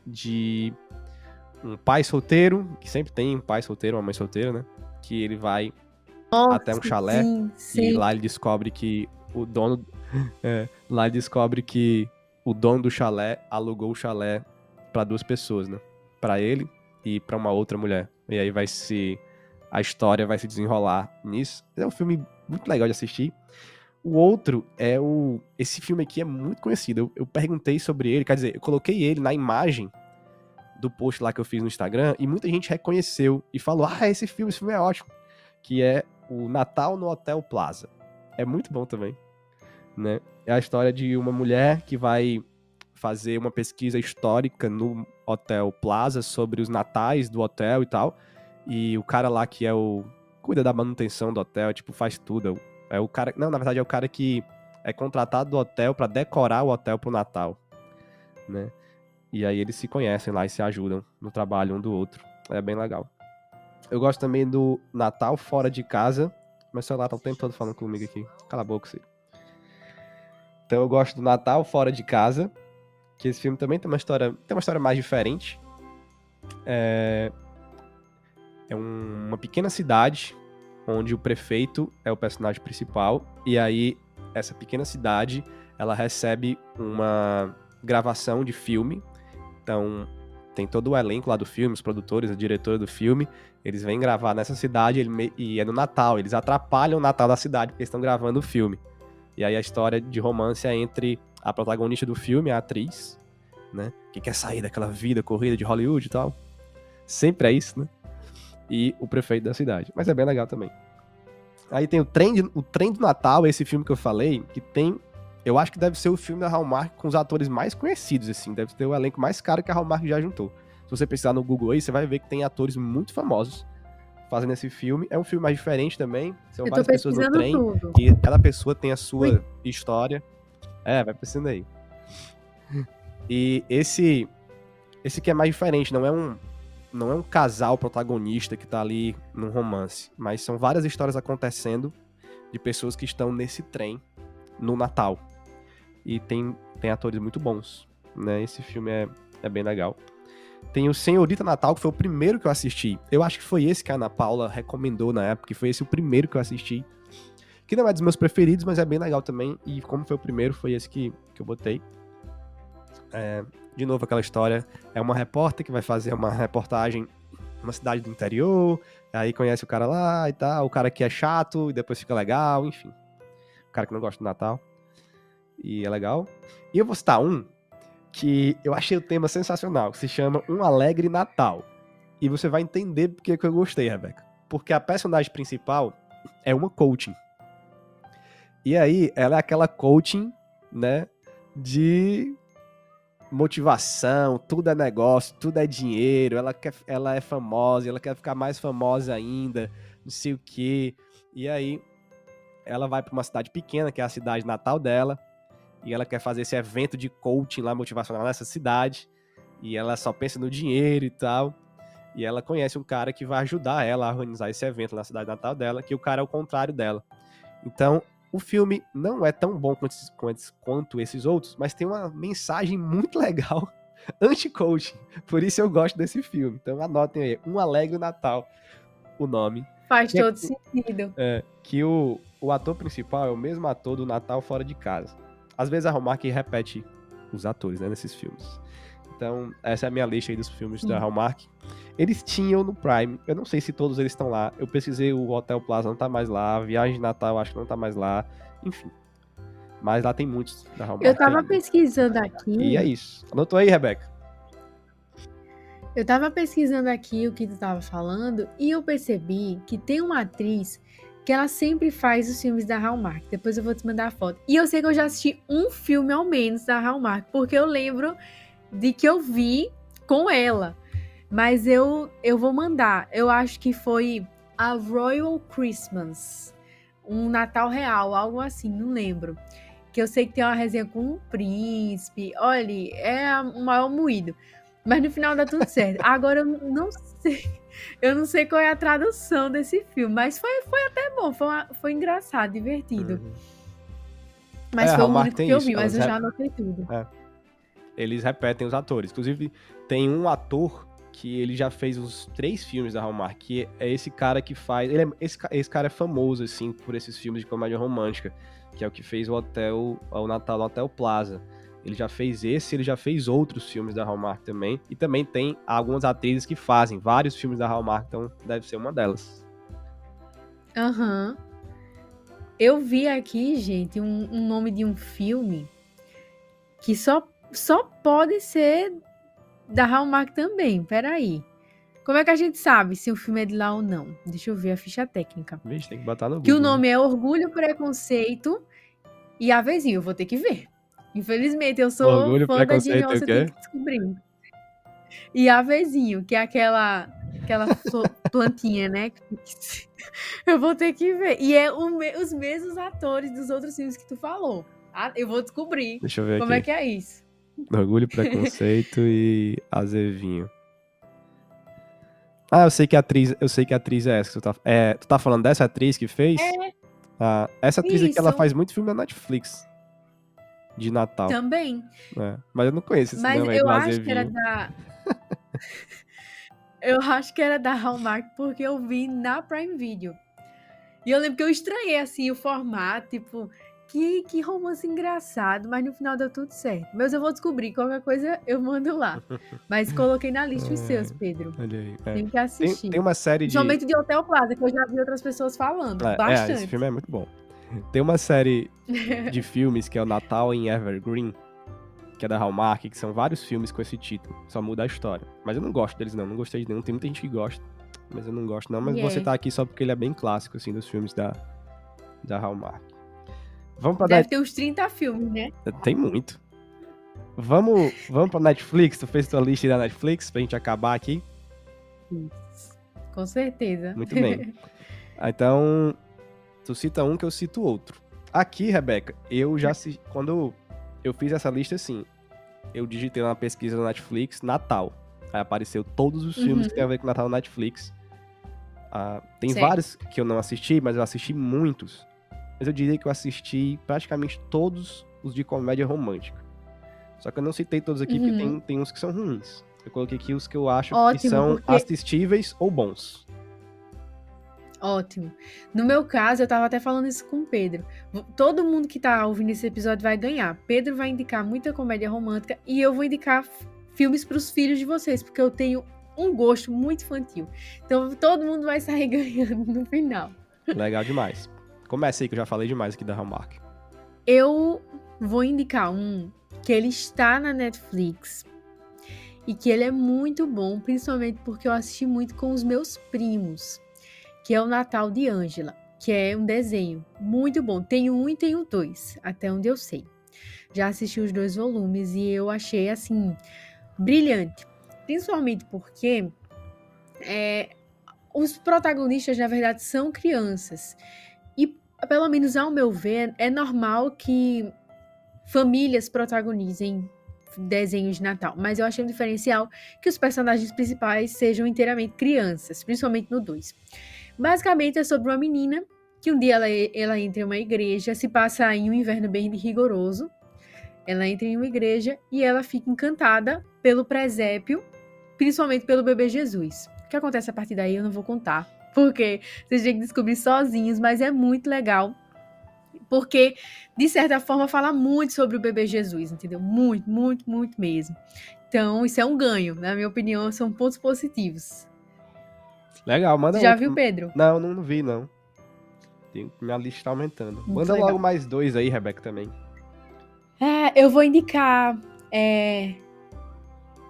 de um pai solteiro, que sempre tem um pai solteiro, uma mãe solteira, né? Que ele vai nossa, até um chalé. Sim, sim. E lá ele descobre que o dono. É, lá ele descobre que o dono do chalé alugou o chalé para duas pessoas, né? Para ele e para uma outra mulher. E aí vai se. A história vai se desenrolar nisso. É um filme muito legal de assistir. O outro é o. Esse filme aqui é muito conhecido. Eu, eu perguntei sobre ele, quer dizer, eu coloquei ele na imagem do post lá que eu fiz no Instagram e muita gente reconheceu e falou: Ah, esse filme, esse filme é ótimo. Que é o Natal no Hotel Plaza. É muito bom também, né? É a história de uma mulher que vai fazer uma pesquisa histórica no Hotel Plaza sobre os natais do hotel e tal. E o cara lá que é o cuida da manutenção do hotel, tipo, faz tudo. É o cara, não, na verdade é o cara que é contratado do hotel para decorar o hotel pro Natal, né? E aí eles se conhecem lá e se ajudam no trabalho um do outro. É bem legal. Eu gosto também do Natal Fora de Casa. Meu celular tá o tempo todo falando comigo aqui. Cala a boca, Ciro. Então eu gosto do Natal Fora de Casa. Que esse filme também tem uma história, tem uma história mais diferente. É, é um... uma pequena cidade onde o prefeito é o personagem principal. E aí, essa pequena cidade, ela recebe uma gravação de filme. Então, tem todo o elenco lá do filme, os produtores, a diretora do filme, eles vêm gravar nessa cidade ele, e é no Natal, eles atrapalham o Natal da cidade porque estão gravando o filme. E aí a história de romance é entre a protagonista do filme, a atriz, né, que quer sair daquela vida corrida de Hollywood e tal. Sempre é isso, né? E o prefeito da cidade. Mas é bem legal também. Aí tem o trem, de, o trem do Natal, esse filme que eu falei, que tem eu acho que deve ser o filme da Hallmark com os atores mais conhecidos, assim. Deve ter o elenco mais caro que a Hallmark já juntou. Se você precisar no Google aí, você vai ver que tem atores muito famosos fazendo esse filme. É um filme mais diferente também. São várias pessoas no trem. Tudo. E cada pessoa tem a sua Ui. história. É, vai pensando aí. E esse. Esse que é mais diferente, não é um. Não é um casal protagonista que tá ali num romance. Mas são várias histórias acontecendo de pessoas que estão nesse trem no Natal e tem, tem atores muito bons, né? Esse filme é, é bem legal. Tem o Senhorita Natal, que foi o primeiro que eu assisti. Eu acho que foi esse que a Ana Paula recomendou na época, que foi esse o primeiro que eu assisti. Que não é dos meus preferidos, mas é bem legal também. E como foi o primeiro, foi esse que, que eu botei. É, de novo, aquela história. É uma repórter que vai fazer uma reportagem numa cidade do interior. Aí conhece o cara lá e tal. O cara que é chato e depois fica legal, enfim. O cara que não gosta do Natal e é legal. E eu vou citar um que eu achei o tema sensacional, que se chama Um Alegre Natal. E você vai entender porque que eu gostei, Rebeca. Porque a personagem principal é uma coaching. E aí, ela é aquela coaching, né, de motivação, tudo é negócio, tudo é dinheiro, ela, quer, ela é famosa, ela quer ficar mais famosa ainda, não sei o quê. E aí, ela vai para uma cidade pequena, que é a cidade natal dela, e ela quer fazer esse evento de coaching lá motivacional nessa cidade, e ela só pensa no dinheiro e tal. E ela conhece um cara que vai ajudar ela a organizar esse evento na cidade natal dela, que o cara é o contrário dela. Então, o filme não é tão bom quanto, quanto, quanto esses outros, mas tem uma mensagem muito legal anti-coaching. Por isso eu gosto desse filme. Então anotem aí, Um Alegre Natal, o nome. Faz todo é, sentido. É, que o, o ator principal é o mesmo ator do Natal Fora de Casa. Às vezes a Hallmark repete os atores, né, nesses filmes. Então, essa é a minha lista aí dos filmes Sim. da Hallmark. Eles tinham no Prime, eu não sei se todos eles estão lá. Eu pesquisei, o Hotel Plaza não tá mais lá, a Viagem de Natal acho que não tá mais lá. Enfim. Mas lá tem muitos da Hallmark. Eu tava pesquisando aqui. E é isso. Anotou aí, Rebeca? Eu tava pesquisando aqui o que tu tava falando e eu percebi que tem uma atriz que ela sempre faz os filmes da Hallmark. Depois eu vou te mandar a foto. E eu sei que eu já assisti um filme ao menos da Hallmark, porque eu lembro de que eu vi com ela. Mas eu, eu vou mandar. Eu acho que foi a Royal Christmas. Um Natal Real, algo assim, não lembro. Que eu sei que tem uma resenha com um príncipe. Olha, é o maior moído. Mas no final dá tudo certo. Agora eu não sei. Eu não sei qual é a tradução desse filme, mas foi, foi até bom, foi, uma, foi engraçado, divertido. Uhum. Mas é, foi o único que eu vi, mas eu já anotei tudo. É. Eles repetem os atores. Inclusive, tem um ator que ele já fez os três filmes da Hallmark, que é esse cara que faz. Ele é, esse, esse cara é famoso, assim, por esses filmes de comédia romântica, que é o que fez o Hotel, o Natal no Hotel Plaza. Ele já fez esse, ele já fez outros filmes da Hallmark também. E também tem algumas atrizes que fazem vários filmes da Hallmark, então deve ser uma delas. Aham. Uhum. Eu vi aqui, gente, um, um nome de um filme que só, só pode ser da Hallmark também, peraí. Como é que a gente sabe se o filme é de lá ou não? Deixa eu ver a ficha técnica. Vixe, tem que botar no Google. Que o nome é Orgulho, Preconceito e Avezinho. Eu vou ter que ver. Infelizmente, eu sou Orgulho, fã da Jane Austen, tenho que descobrir. E Avezinho, que é aquela, aquela plantinha, né? Eu vou ter que ver. E é o, os mesmos atores dos outros filmes que tu falou. Ah, eu vou descobrir. Deixa eu ver como aqui. é que é isso. Orgulho, Preconceito e Azevinho. Ah, eu sei que a atriz, eu sei que atriz é essa que tu tá, é, tu tá falando dessa atriz que fez? É. Ah, essa atriz Isso. aqui, ela faz muito filme na Netflix. De Natal. Também. É, mas eu não conheço esse Mas eu acho que era da... eu acho que era da Hallmark porque eu vi na Prime Video. E eu lembro que eu estranhei, assim, o formato, tipo que, que romance engraçado, mas no final deu tudo certo. Mas eu vou descobrir, qualquer coisa eu mando lá. Mas coloquei na lista os seus, Pedro. Olha aí. É. Tem que assistir. Tem, tem, uma série de. Somente de Hotel Plaza, que eu já vi outras pessoas falando. É, bastante. É, esse filme é muito bom. Tem uma série de filmes que é o Natal em Evergreen, que é da Hallmark, que são vários filmes com esse título. Só muda a história. Mas eu não gosto deles, não. Não gostei de nenhum. Tem muita gente que gosta. Mas eu não gosto, não. Mas yeah. você tá aqui só porque ele é bem clássico, assim, dos filmes da, da Hallmark. Vamos pra Deve Net... ter uns 30 filmes, né? Tem muito. Vamos, vamos pra Netflix? Tu fez tua lista da Netflix pra gente acabar aqui? Com certeza. Muito bem. então, tu cita um que eu cito outro. Aqui, Rebeca, eu já quando eu fiz essa lista assim, eu digitei na pesquisa da Netflix Natal. Aí apareceu todos os filmes uhum. que tem a ver com Natal na Netflix. Ah, tem certo. vários que eu não assisti, mas eu assisti muitos mas eu diria que eu assisti praticamente todos os de comédia romântica. Só que eu não citei todos aqui, uhum. porque tem, tem uns que são ruins. Eu coloquei aqui os que eu acho Ótimo, que são porque... assistíveis ou bons. Ótimo. No meu caso, eu tava até falando isso com o Pedro. Todo mundo que tá ouvindo esse episódio vai ganhar. Pedro vai indicar muita comédia romântica e eu vou indicar filmes para os filhos de vocês, porque eu tenho um gosto muito infantil. Então todo mundo vai sair ganhando no final. Legal demais. Comece aí, que eu já falei demais aqui da Hallmark. Eu vou indicar um que ele está na Netflix e que ele é muito bom, principalmente porque eu assisti muito com os meus primos, que é o Natal de Ângela, que é um desenho muito bom. Tem um e tem o dois, até onde eu sei. Já assisti os dois volumes e eu achei assim brilhante, principalmente porque é, os protagonistas na verdade são crianças e pelo menos ao meu ver é normal que famílias protagonizem desenhos de Natal, mas eu achei um diferencial que os personagens principais sejam inteiramente crianças, principalmente no 2. Basicamente é sobre uma menina que um dia ela, ela entra em uma igreja, se passa em um inverno bem rigoroso. Ela entra em uma igreja e ela fica encantada pelo presépio, principalmente pelo bebê Jesus. O que acontece a partir daí eu não vou contar, porque vocês têm que descobrir sozinhos, mas é muito legal porque de certa forma fala muito sobre o bebê Jesus, entendeu? Muito, muito, muito mesmo. Então, isso é um ganho, na minha opinião, são pontos positivos. Legal, manda Já outro. viu, Pedro? Não, não vi, não. Tem, minha lista tá aumentando. Muito manda legal. logo mais dois aí, Rebeca, também. É, eu vou indicar é,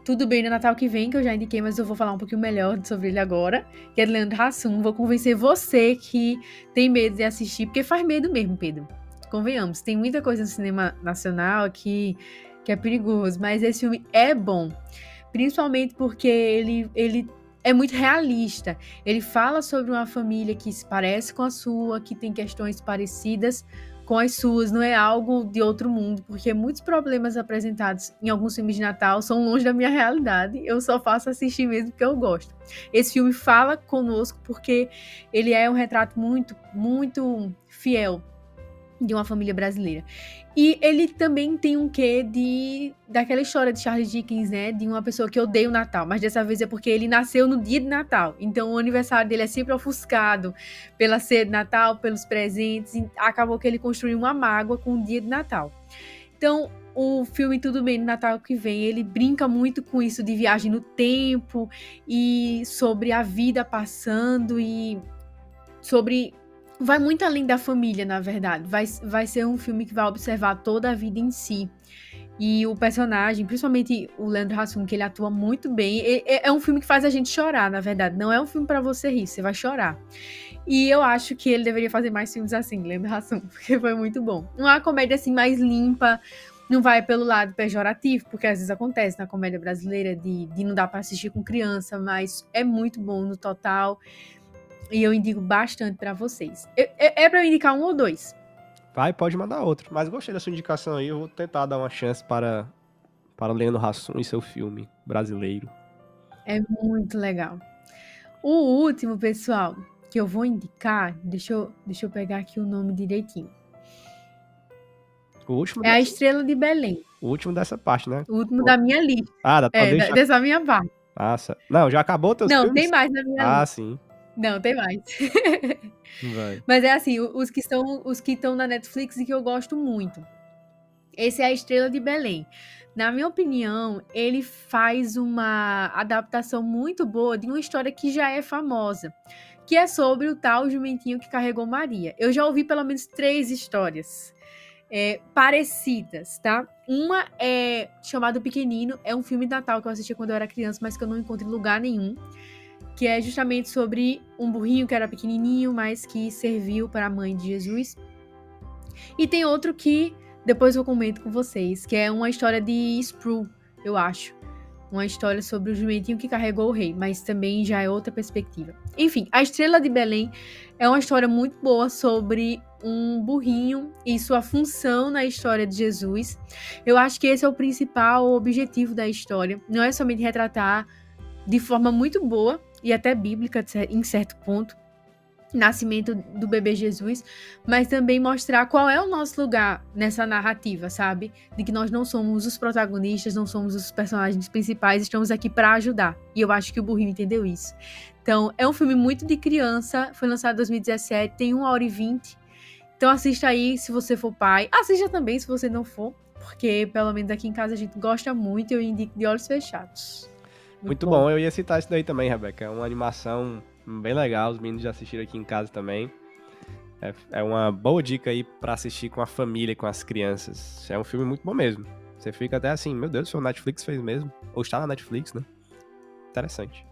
Tudo Bem no Natal que vem, que eu já indiquei, mas eu vou falar um pouquinho melhor sobre ele agora, que é de Leandro Hassum. Vou convencer você que tem medo de assistir, porque faz medo mesmo, Pedro convenhamos, tem muita coisa no cinema nacional que, que é perigoso, mas esse filme é bom. Principalmente porque ele, ele é muito realista. Ele fala sobre uma família que se parece com a sua, que tem questões parecidas com as suas, não é algo de outro mundo, porque muitos problemas apresentados em alguns filmes de Natal são longe da minha realidade. Eu só faço assistir mesmo porque eu gosto. Esse filme fala conosco porque ele é um retrato muito, muito fiel de uma família brasileira. E ele também tem um quê de daquela história de Charles Dickens, né, de uma pessoa que odeia o Natal, mas dessa vez é porque ele nasceu no dia de Natal. Então o aniversário dele é sempre ofuscado pela ceia de Natal, pelos presentes, acabou que ele construiu uma mágoa com o dia de Natal. Então, o filme Tudo Bem no Natal que vem, ele brinca muito com isso de viagem no tempo e sobre a vida passando e sobre vai muito além da família, na verdade. Vai, vai ser um filme que vai observar toda a vida em si. E o personagem, principalmente o Leandro Hassum, que ele atua muito bem, é, é um filme que faz a gente chorar, na verdade. Não é um filme para você rir, você vai chorar. E eu acho que ele deveria fazer mais filmes assim, Leandro Hassum, porque foi muito bom. Uma comédia assim mais limpa, não vai pelo lado pejorativo, porque às vezes acontece na comédia brasileira de, de não dar para assistir com criança, mas é muito bom no total. E eu indico bastante para vocês. É, é para eu indicar um ou dois? Vai, pode mandar outro. Mas gostei da sua indicação aí. Eu vou tentar dar uma chance para, para Leandro Hassum e seu filme brasileiro. É muito legal. O último, pessoal, que eu vou indicar, deixa eu, deixa eu pegar aqui o nome direitinho. O último é a Estrela de Belém. O último dessa parte, né? O último o... da minha lista. Ah, da é, dessa minha parte. Nossa. Não, já acabou teus Não, filmes? tem mais na minha ah, lista. Ah, sim. Não, tem mais. Vai. Mas é assim, os que estão os que estão na Netflix e que eu gosto muito. Esse é a Estrela de Belém. Na minha opinião, ele faz uma adaptação muito boa de uma história que já é famosa, que é sobre o tal jumentinho que carregou Maria. Eu já ouvi pelo menos três histórias é, parecidas, tá? Uma é chamado Pequenino, é um filme de Natal que eu assisti quando eu era criança, mas que eu não encontro em lugar nenhum que é justamente sobre um burrinho que era pequenininho, mas que serviu para a mãe de Jesus. E tem outro que depois eu comento com vocês, que é uma história de Spru, eu acho. Uma história sobre o jumentinho que carregou o rei, mas também já é outra perspectiva. Enfim, A Estrela de Belém é uma história muito boa sobre um burrinho e sua função na história de Jesus. Eu acho que esse é o principal objetivo da história. Não é somente retratar de forma muito boa e até bíblica em certo ponto, nascimento do bebê Jesus, mas também mostrar qual é o nosso lugar nessa narrativa, sabe? De que nós não somos os protagonistas, não somos os personagens principais, estamos aqui para ajudar. E eu acho que o burrinho entendeu isso. Então, é um filme muito de criança, foi lançado em 2017, tem 1 hora e 20. Então assista aí se você for pai. Assista também se você não for, porque pelo menos aqui em casa a gente gosta muito e eu indico de olhos fechados. Muito, bom. bom. eu ia citar isso daí também, Rebeca. É uma animação bem legal, os meninos já assistiram aqui em casa também. É, é uma boa dica aí para assistir com a família, com as crianças. É um filme muito bom mesmo. Você fica até assim, meu Deus, o Netflix fez mesmo. Ou está na Netflix, né? Interessante.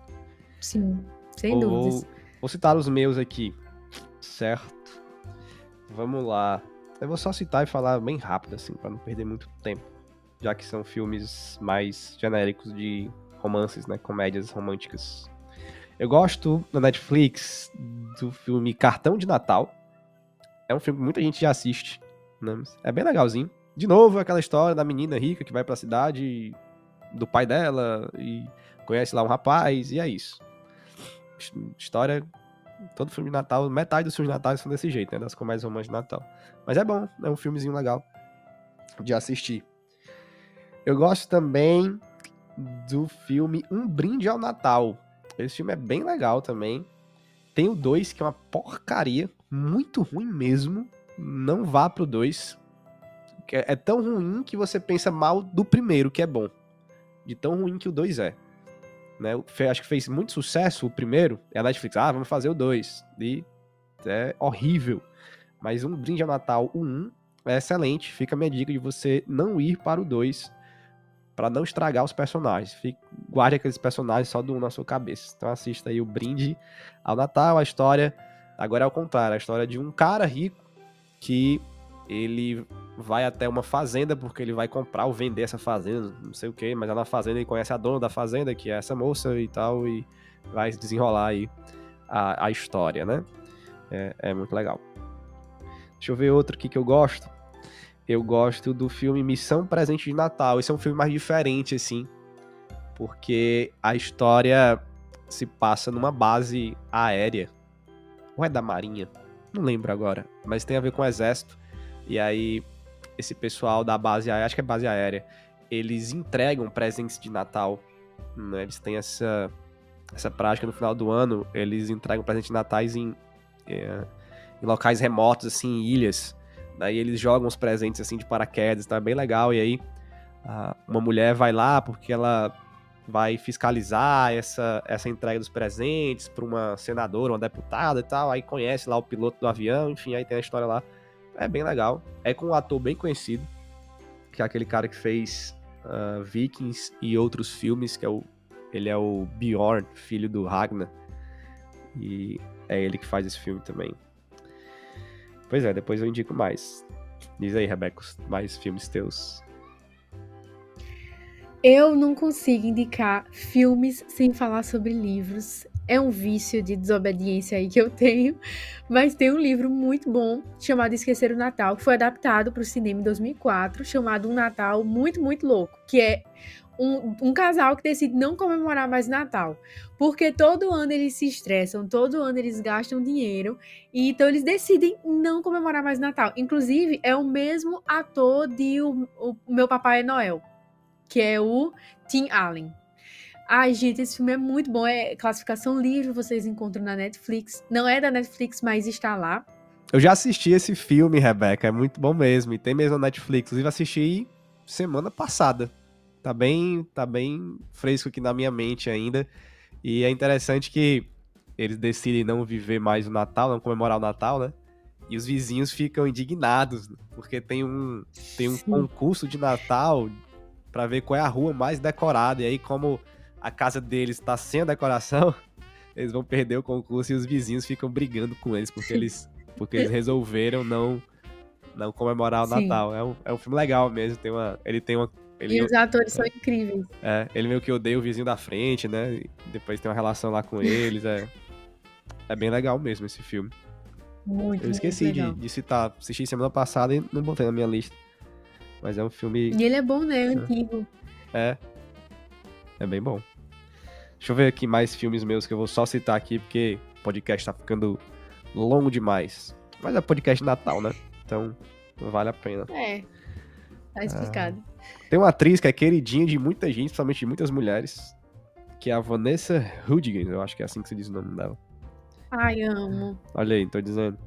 Sim, sem dúvidas. Vou citar os meus aqui, certo? Vamos lá. Eu vou só citar e falar bem rápido, assim, para não perder muito tempo. Já que são filmes mais genéricos de romances, né? Comédias românticas. Eu gosto na Netflix do filme Cartão de Natal. É um filme que muita gente já assiste. Né? É bem legalzinho. De novo, aquela história da menina rica que vai pra cidade do pai dela e conhece lá um rapaz, e é isso. História. Todo filme de Natal, metade dos filmes de Natal são desse jeito, né? Das comédias românticas de Natal. Mas é bom, é um filmezinho legal de assistir. Eu gosto também do filme Um Brinde ao Natal. Esse filme é bem legal também. Tem o 2, que é uma porcaria, muito ruim mesmo. Não vá pro 2. É, é tão ruim que você pensa mal do primeiro, que é bom. De tão ruim que o 2 é. Né? Acho que fez muito sucesso o primeiro. E a Netflix, ah, vamos fazer o 2. E é horrível. Mas um brinde ao Natal, o 1, é excelente. Fica a minha dica de você não ir para o 2 para não estragar os personagens. Fique, guarde aqueles personagens só do 1 na sua cabeça. Então assista aí o brinde ao Natal, a história. Agora é o contrário, a história de um cara rico que ele vai até uma fazenda porque ele vai comprar ou vender essa fazenda, não sei o que, mas lá na fazenda ele conhece a dona da fazenda, que é essa moça e tal, e vai desenrolar aí a, a história, né? É, é muito legal. Deixa eu ver outro aqui que eu gosto. Eu gosto do filme Missão Presente de Natal. Esse é um filme mais diferente, assim, porque a história se passa numa base aérea. Ou é da Marinha? Não lembro agora, mas tem a ver com o exército. E aí, esse pessoal da base aérea, acho que é base aérea, eles entregam presentes de Natal. Né? Eles têm essa, essa prática no final do ano, eles entregam presentes de natais em, é, em locais remotos, assim, em ilhas. Daí eles jogam os presentes assim de paraquedas, tá bem legal. E aí uma mulher vai lá porque ela vai fiscalizar essa, essa entrega dos presentes para uma senadora, uma deputada e tal. Aí conhece lá o piloto do avião, enfim, aí tem a história lá. É bem legal. É com um ator bem conhecido, que é aquele cara que fez uh, Vikings e outros filmes, que é o. Ele é o Bjorn, filho do Ragnar. E é ele que faz esse filme também. Pois é, depois eu indico mais. Diz aí, Rebeca, mais filmes teus. Eu não consigo indicar filmes sem falar sobre livros. É um vício de desobediência aí que eu tenho. Mas tem um livro muito bom chamado Esquecer o Natal, que foi adaptado para o cinema em 2004, chamado Um Natal Muito, Muito Louco, que é um, um, casal que decide não comemorar mais Natal. Porque todo ano eles se estressam, todo ano eles gastam dinheiro, e então eles decidem não comemorar mais Natal. Inclusive, é o mesmo ator de O, o Meu Papai é Noel, que é o Tim Allen. Ai, gente, esse filme é muito bom. É classificação livre, vocês encontram na Netflix. Não é da Netflix, mas está lá. Eu já assisti esse filme, Rebeca. É muito bom mesmo. E tem mesmo na Netflix. Inclusive, assisti semana passada tá bem, tá bem fresco aqui na minha mente ainda. E é interessante que eles decidem não viver mais o Natal, não comemorar o Natal, né? E os vizinhos ficam indignados, porque tem um, tem um concurso de Natal para ver qual é a rua mais decorada. E aí, como a casa deles tá sem a decoração, eles vão perder o concurso e os vizinhos ficam brigando com eles, porque eles, porque eles resolveram não, não comemorar o Sim. Natal. É um, é um filme legal mesmo, tem uma, ele tem uma ele, e os atores é, são incríveis. É, ele meio que odeia o vizinho da frente, né? depois tem uma relação lá com eles. É, é bem legal mesmo esse filme. Muito, Eu esqueci de, de, citar. Assisti semana passada e não botei na minha lista. Mas é um filme. E ele é bom, né? É antigo. É. É bem bom. Deixa eu ver aqui mais filmes meus que eu vou só citar aqui, porque o podcast tá ficando longo demais. Mas é podcast de Natal, né? Então, vale a pena. É. Tá explicado. Ah. Tem uma atriz que é queridinha de muita gente, principalmente de muitas mulheres, que é a Vanessa Hudgens, eu acho que é assim que se diz o nome dela. Ai, amo. Olha aí, tô dizendo.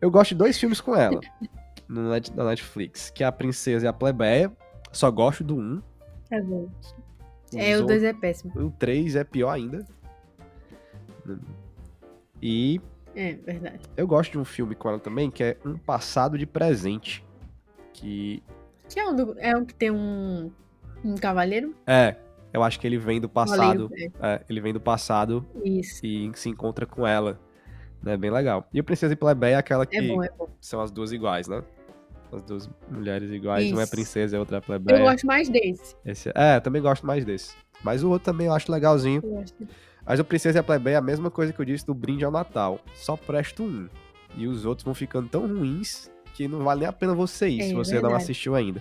Eu gosto de dois filmes com ela na Netflix, que é A Princesa e a Plebeia. Só gosto do um. É bom. é, o dois é péssimo. O três é pior ainda. E É, verdade. Eu gosto de um filme com ela também, que é Um Passado de Presente. Que. Que é um, do, é um que tem um. Um cavaleiro? É, eu acho que ele vem do passado. É, ele vem do passado Isso. e se encontra com ela. Né, bem legal. E o Princesa e Plebeia é aquela que É bom, é bom. são as duas iguais, né? As duas mulheres iguais, uma é Isso. princesa e outra é Eu plebeia. gosto mais desse. Esse- é, também gosto mais desse. Mas o outro também eu acho legalzinho. Eu gosto. Mas o Princesa e a Plebeia é a mesma coisa que eu disse do brinde ao Natal. Só presta um. E os outros vão ficando tão ruins que não vale nem a pena você ir, É se você não verdade. assistiu ainda.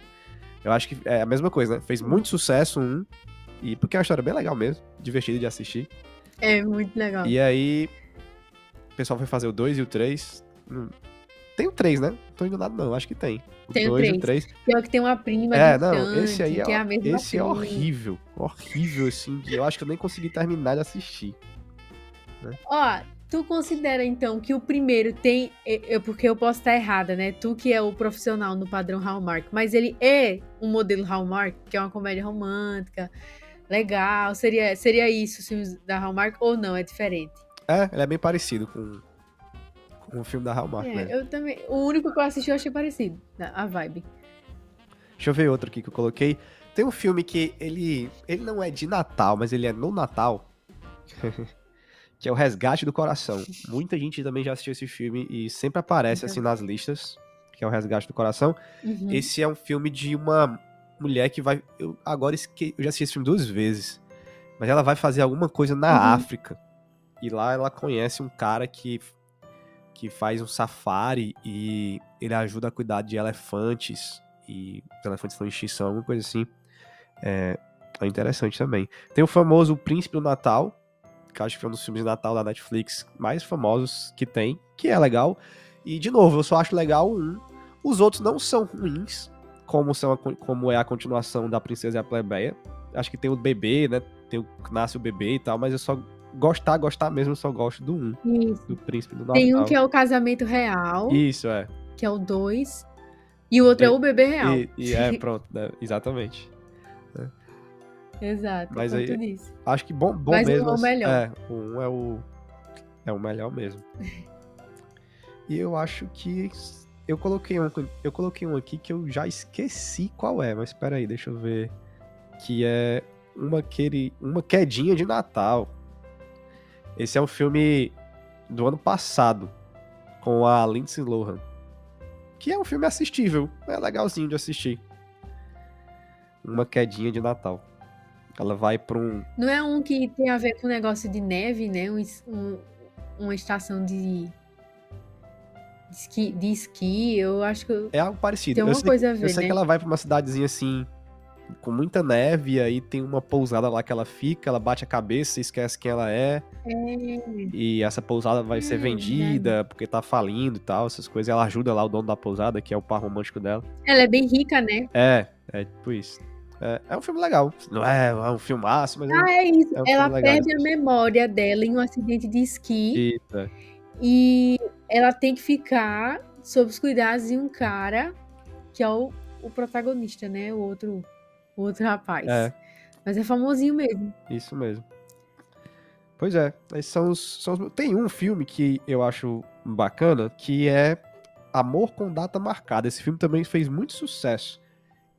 Eu acho que é a mesma coisa, né? Fez muito sucesso um. E porque é uma história bem legal mesmo, divertida de assistir. É muito legal. E aí, o pessoal foi fazer o 2 e o 3. Tem o 3, né? Não tô enganado, não. Acho que tem. O Tem o 2 e o três. 3. Pior que tem uma prima É, não, esse aí é, que é a mesma esse é prima. horrível. Horrível, assim. Eu acho que eu nem consegui terminar de assistir. Ó, tu considera então que o primeiro tem. é- é porque eu posso estar errada, né? Tu que é o profissional no padrão Hallmark, mas ele é um modelo Hallmark, que é uma comédia romântica, legal. Seria, seria isso os filmes da Hallmark ou não? É diferente? É, ele é bem parecido com, com o filme da Hallmark, É, né? eu também. O único que eu assisti eu achei parecido, a vibe. Deixa eu ver outro aqui que eu coloquei. Tem um filme que ele, ele não é de Natal, mas ele é no Natal. que é o Resgate do Coração. Muita gente também já assistiu esse filme e sempre aparece Nunca assim nas listas, que é o Resgate do Coração. Uhum. Esse é um filme de uma mulher que vai. Eu agora esque... eu já assisti esse filme duas vezes. Mas ela vai fazer alguma coisa na Uhum. África. E lá ela conhece um cara que, que faz um safari e ele ajuda a cuidar de elefantes. E os elefantes estão em extinção, alguma coisa assim. É, é interessante também. Tem o famoso Príncipe do Natal, que eu acho que foi um dos filmes de Natal da Netflix mais famosos que tem, que é legal. E, de novo, eu só acho legal um. Os outros não são ruins, como, são a como é a continuação da Princesa e a Plebeia. Acho que tem o bebê, né? Tem o nasce o bebê e tal, mas eu só gostar, gostar mesmo, eu só gosto do um, Isso. do Príncipe do Natal. Tem um que é o casamento real, Isso, é. que é o 2. E o outro é, É, o bebê real. E, e é, pronto, né? exatamente. Exato. Mas aí- tu disse. Acho que bom, bom Mas um mesmo. é o assim, melhor. É, o um é o. É o melhor mesmo. e eu acho que. Eu coloquei, um, eu coloquei um aqui que eu já esqueci qual é, mas espera aí, deixa eu ver. Que é uma, queri, uma quedinha de Natal. Esse é um filme do ano passado, com a Lindsay Lohan. Que é um filme assistível, é legalzinho de assistir. Uma quedinha de Natal. Ela vai pra um, Não é um que tem a ver com negócio de neve, né? Um, um- uma estação de, de, esqui, de esqui. Eu acho que eu- É algo parecido. tem eu uma coisa a eu ver, sei né? que ela vai pra uma cidadezinha assim, com muita neve, e aí tem uma pousada lá que ela fica, ela bate a cabeça, esquece quem ela é, e essa pousada vai ser É, vendida porque tá falindo e tal, essas coisas. Ela ajuda lá o dono da pousada, que é o par romântico dela. Ela é bem rica, né? É, é tipo isso. É, é um filme legal. Não é, é um filmaço, mas é Ah, é isso. É um ela legal perde de a memória dela em um acidente de esqui e ela tem que ficar sob os cuidados de um cara que é o, o protagonista, né? O outro, o outro rapaz. É. Mas é famosinho mesmo. Isso mesmo. Pois é, são os, são os- Tem um filme que eu acho bacana, que é Amor com Data Marcada. Esse filme também fez muito sucesso.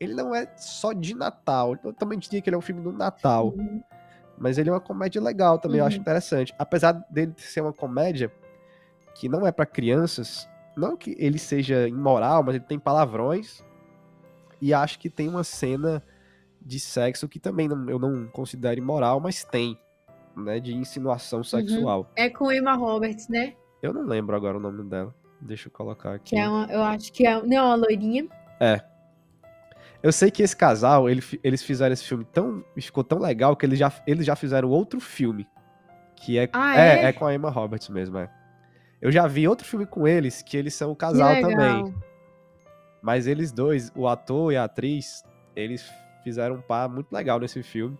Ele não é só de Natal, eu também diria que ele é um filme do Natal, mas ele é uma comédia legal também, eu acho Uhum. interessante. Apesar dele ser uma comédia que não é pra crianças, não que ele seja imoral, mas ele tem palavrões, e acho que tem uma cena de sexo que também não- eu não considero imoral, mas tem, né, de insinuação sexual. É com Emma Roberts, né? Eu não lembro agora o nome dela. Deixa eu colocar aqui. Que é uma, eu acho que é, não é uma loirinha. Eu sei que esse casal, ele eles fizeram esse filme tão. ficou tão legal que eles já, eles já fizeram outro filme. Que é. Ah, é, é? é com a Emma Roberts mesmo, é. Eu já vi outro filme com eles, que eles são o casal também. Mas eles dois, o ator e a atriz, eles fizeram um par muito legal nesse filme.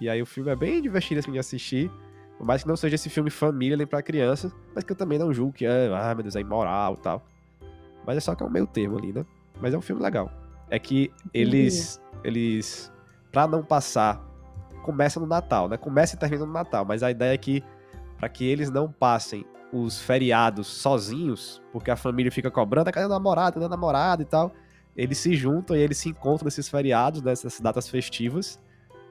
E aí o filme é bem divertido assim de assistir. Por mais que não seja esse filme família nem pra criança, mas que eu também não julgo que é, ah, meu Deus, é imoral e tal. Mas é só que é um meio termo ali, né? Mas é um filme legal. É que eles, eles, pra não passar, começa no Natal, né? Começa e termina no Natal, mas a ideia é que, pra que eles não passem os feriados sozinhos, porque a família fica cobrando, cadê o namorado, cadê o namorado e tal. Eles se juntam e eles se encontram nesses feriados, nessas datas festivas,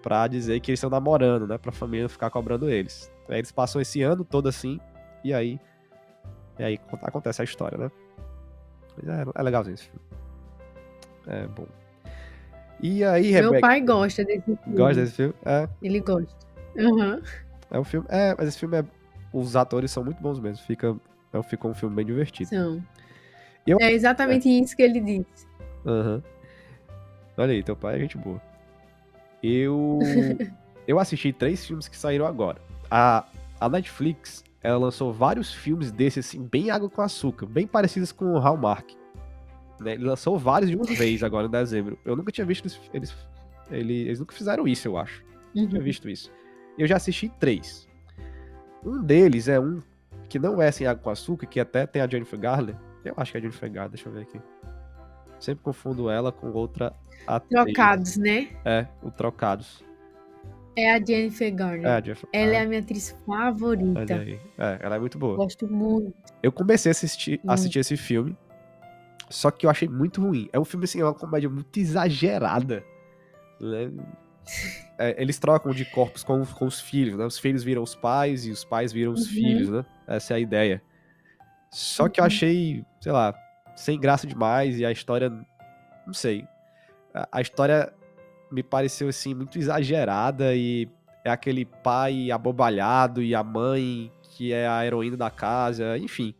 para dizer que eles estão namorando, né? Pra família ficar cobrando eles. Aí eles passam esse ano todo assim, e aí. E aí acontece a história, né? É, é legalzinho esse filme. É bom. E aí, Meu Rebeca, pai gosta desse filme. Gosta desse filme? É. Ele gosta. Uhum. É um filme. É, mas esse filme é. Os atores são muito bons mesmo. Fica, é, fica um filme bem divertido. São. Eu, é exatamente é. isso que ele disse. Uhum. Olha aí, teu pai é gente boa. Eu. eu assisti três filmes que saíram agora. A, a Netflix, ela lançou vários filmes desses, assim, bem água com açúcar, bem parecidos com o Hallmark. Né? Ele lançou vários de uma vez agora em dezembro. Eu nunca tinha visto eles. Eles, eles, eles nunca fizeram isso, eu acho. Uhum. Não tinha visto isso. Eu já assisti três. Um deles é um que não é sem água com açúcar, que até tem a Jennifer Garner. Eu acho que é a Jennifer Garner, deixa eu ver aqui. Sempre confundo ela com outra atriz. Trocados, né? É, o Trocados. É a Jennifer Garner. É a Jennifer... Ela é ah. a minha atriz favorita. É, ela é muito boa. Gosto muito. Eu comecei a assistir, assistir esse filme só que eu achei muito ruim. É um filme, assim, é uma comédia muito exagerada. Né? É, eles trocam de corpos com, com os filhos, né? Os filhos viram os pais e os pais viram os uhum. filhos, né? Essa é a ideia. Só que eu uhum. achei, sei lá, sem graça demais e a história. Não sei. A, a história me pareceu, assim, muito exagerada e é aquele pai abobalhado e a mãe que é a heroína da casa, enfim.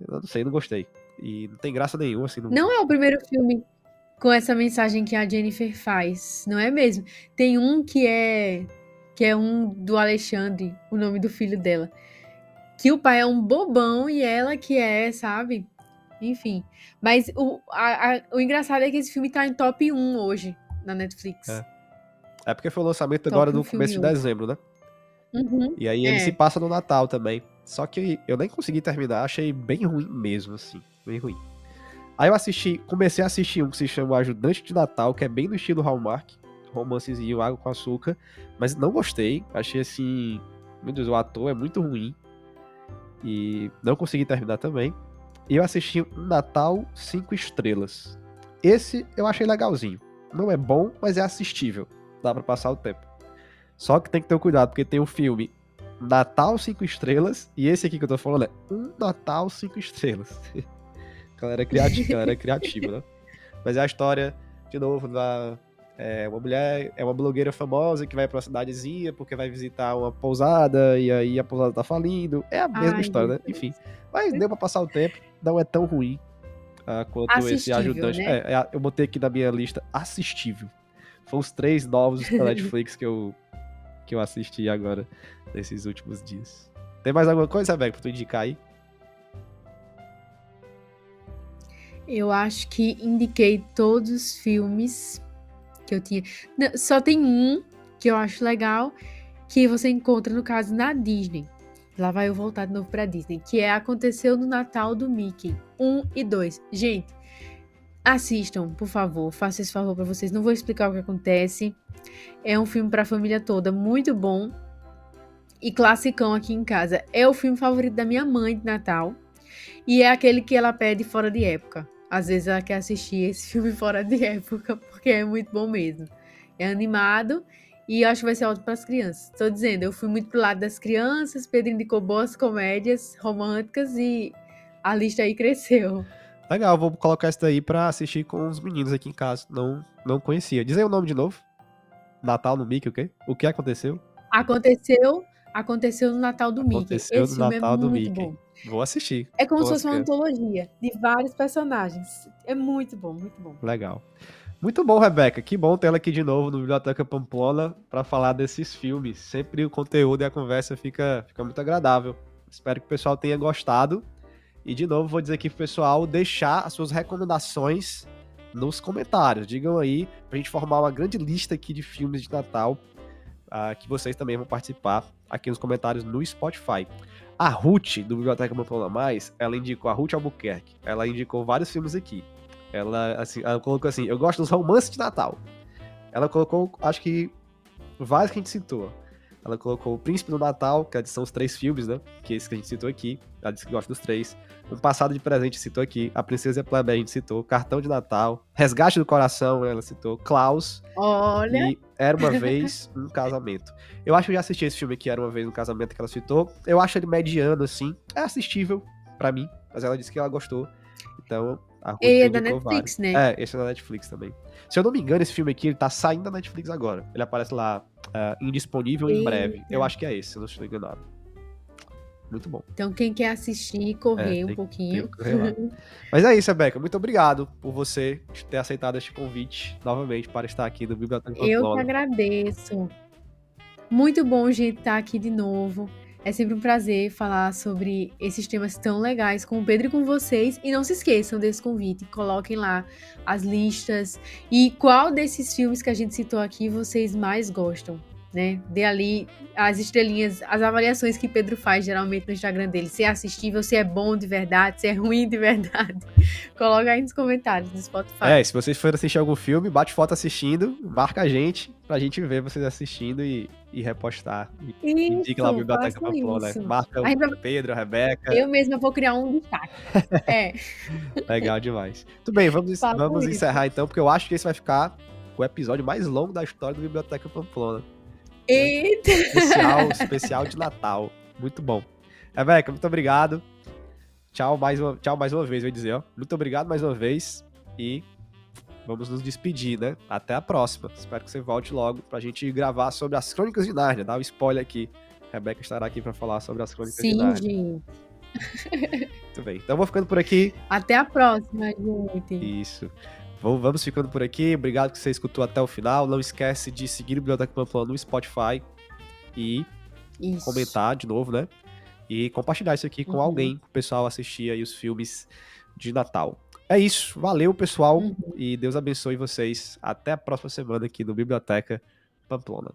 Eu não sei, não gostei. E não tem graça nenhuma, assim. Não... não é o primeiro filme com essa mensagem que a Jennifer faz, não é mesmo? Tem um que é que é um do Alexandre, o nome do filho dela. Que o pai é um bobão e ela que é, sabe? Enfim. Mas o, a, a, o engraçado é que esse filme tá em top 1 hoje na Netflix. É, é porque foi o lançamento top agora no começo de dezembro, né? Uhum, e aí é. ele se passa no Natal também. Só que eu nem consegui terminar, achei bem ruim mesmo, assim bem ruim. Aí eu assisti, comecei a assistir um que se chama Ajudante de Natal, que é bem no estilo Hallmark, romancezinho, água com açúcar, mas não gostei, achei assim, meu Deus, o ator é muito ruim e não consegui terminar também. E eu assisti Natal 5 estrelas. Esse eu achei legalzinho. Não é bom, mas é assistível. Dá para passar o tempo. Só que tem que ter cuidado, porque tem um filme Natal 5 estrelas e esse aqui que eu tô falando é um Natal 5 estrelas. Galera criativa, galera criativa, né? Mas é a história, de novo, da. É, uma mulher é uma blogueira famosa que vai pra uma cidadezinha porque vai visitar uma pousada e aí a pousada tá falindo. É a mesma Ai, história, né? Enfim. Mas deu pra passar o tempo, não é tão ruim uh, quanto assistível, esse ajudante. Né? É, é, eu botei aqui na minha lista assistível. Foram os três novos da Netflix que eu, que eu assisti agora nesses últimos dias. Tem mais alguma coisa, Beck, pra tu indicar aí? Eu acho que indiquei todos os filmes que eu tinha. Só tem um que eu acho legal, que você encontra, no caso, na Disney. Lá vai eu voltar de novo pra Disney. Que é Aconteceu no Natal do Mickey. Um e dois. Gente, assistam, por favor. Faça esse favor para vocês. Não vou explicar o que acontece. É um filme pra família toda, muito bom. E classicão aqui em casa. É o filme favorito da minha mãe de Natal. E é aquele que ela pede fora de época às vezes ela quer assistir esse filme fora de época, porque é muito bom mesmo. É animado e eu acho que vai ser ótimo para as crianças. Estou dizendo, eu fui muito pro lado das crianças, Pedro indicou boas comédias românticas e a lista aí cresceu. Legal, vou colocar isso daí para assistir com os meninos aqui em casa. Não, não conhecia. Diz aí o nome de novo. Natal no Mickey, o quê? O que aconteceu? Aconteceu, aconteceu no Natal do aconteceu Mickey. Esse no é Natal é do Mickey. Bom. Vou assistir. É como se fosse uma antologia de vários personagens. É muito bom, muito bom. Legal. Muito bom, Rebeca. Que bom tê-la aqui de novo no Biblioteca Pamplona para falar desses filmes. Sempre o conteúdo e a conversa fica, fica muito agradável. Espero que o pessoal tenha gostado. E de novo, vou dizer aqui pro pessoal deixar as suas recomendações nos comentários. Digam aí pra gente formar uma grande lista aqui de filmes de Natal uh, que vocês também vão participar aqui nos comentários no Spotify. A Ruth, do Biblioteca Pamplona Mais, ela indicou a Ruth Albuquerque. Ela indicou vários filmes aqui. Ela, assim, ela colocou assim: eu gosto dos romances de Natal. Ela colocou, acho que, vários que a gente citou. Ela colocou O Príncipe do Natal, que são os três filmes, né? Que é esse que a gente citou aqui. Ela disse que gosta dos três. Um Passado de Presente citou aqui. A Princesa e a Plebe a gente citou. Cartão de Natal. Resgate do Coração, ela citou. Klaus. Olha. E Era Uma Vez um Casamento. Eu acho que eu já assisti esse filme aqui, Era Uma Vez um Casamento, que ela citou. Eu acho ele mediano, assim. É assistível para mim. Mas ela disse que ela gostou. Então, a Ruth E é da Netflix, vários. né? É, esse é da Netflix também. Se eu não me engano, esse filme aqui, ele tá saindo da Netflix agora. Ele aparece lá, uh, indisponível Eita. em breve. Eu acho que é esse, se eu não estou enganado. Muito bom. Então, quem quer assistir, correr é, um pouquinho. Mas é isso, Rebeca. Muito obrigado por você ter aceitado este convite novamente para estar aqui no Biblioteca Eu que agradeço. Muito bom, gente, estar aqui de novo. É sempre um prazer falar sobre esses temas tão legais com o Pedro e com vocês. E não se esqueçam desse convite. Coloquem lá as listas e qual desses filmes que a gente citou aqui vocês mais gostam né? Dê ali as estrelinhas, as avaliações que Pedro faz geralmente no Instagram dele. Se é assistível, se é bom de verdade, se é ruim de verdade. Coloca aí nos comentários do Spotify. É, se vocês forem assistir algum filme, bate foto assistindo, marca a gente pra gente ver vocês assistindo e, e repostar. E indica lá a Biblioteca Pamplona. Marca o Pedro, a Rebeca. Eu mesma vou criar um destaque. é. Legal demais. Tudo bem, vamos, vamos encerrar então, porque eu acho que esse vai ficar o episódio mais longo da história da Biblioteca Pamplona. Eita! Especial, especial de Natal. Muito bom. Rebeca, muito obrigado. Tchau mais uma, tchau mais uma vez, ia dizer, ó. Muito obrigado mais uma vez e vamos nos despedir, né? Até a próxima. Espero que você volte logo pra gente gravar sobre as Crônicas de Nárnia. Dá um spoiler aqui. Rebeca estará aqui para falar sobre as Crônicas Sim, de Nárnia. Sim. Muito bem. Então vou ficando por aqui. Até a próxima, gente. Isso. Vamos ficando por aqui. Obrigado que você escutou até o final. Não esquece de seguir o Biblioteca Pamplona no Spotify e isso. comentar de novo, né? E compartilhar isso aqui com uhum. alguém, o pessoal assistir aí os filmes de Natal. É isso. Valeu, pessoal. Uhum. E Deus abençoe vocês. Até a próxima semana aqui no Biblioteca Pamplona.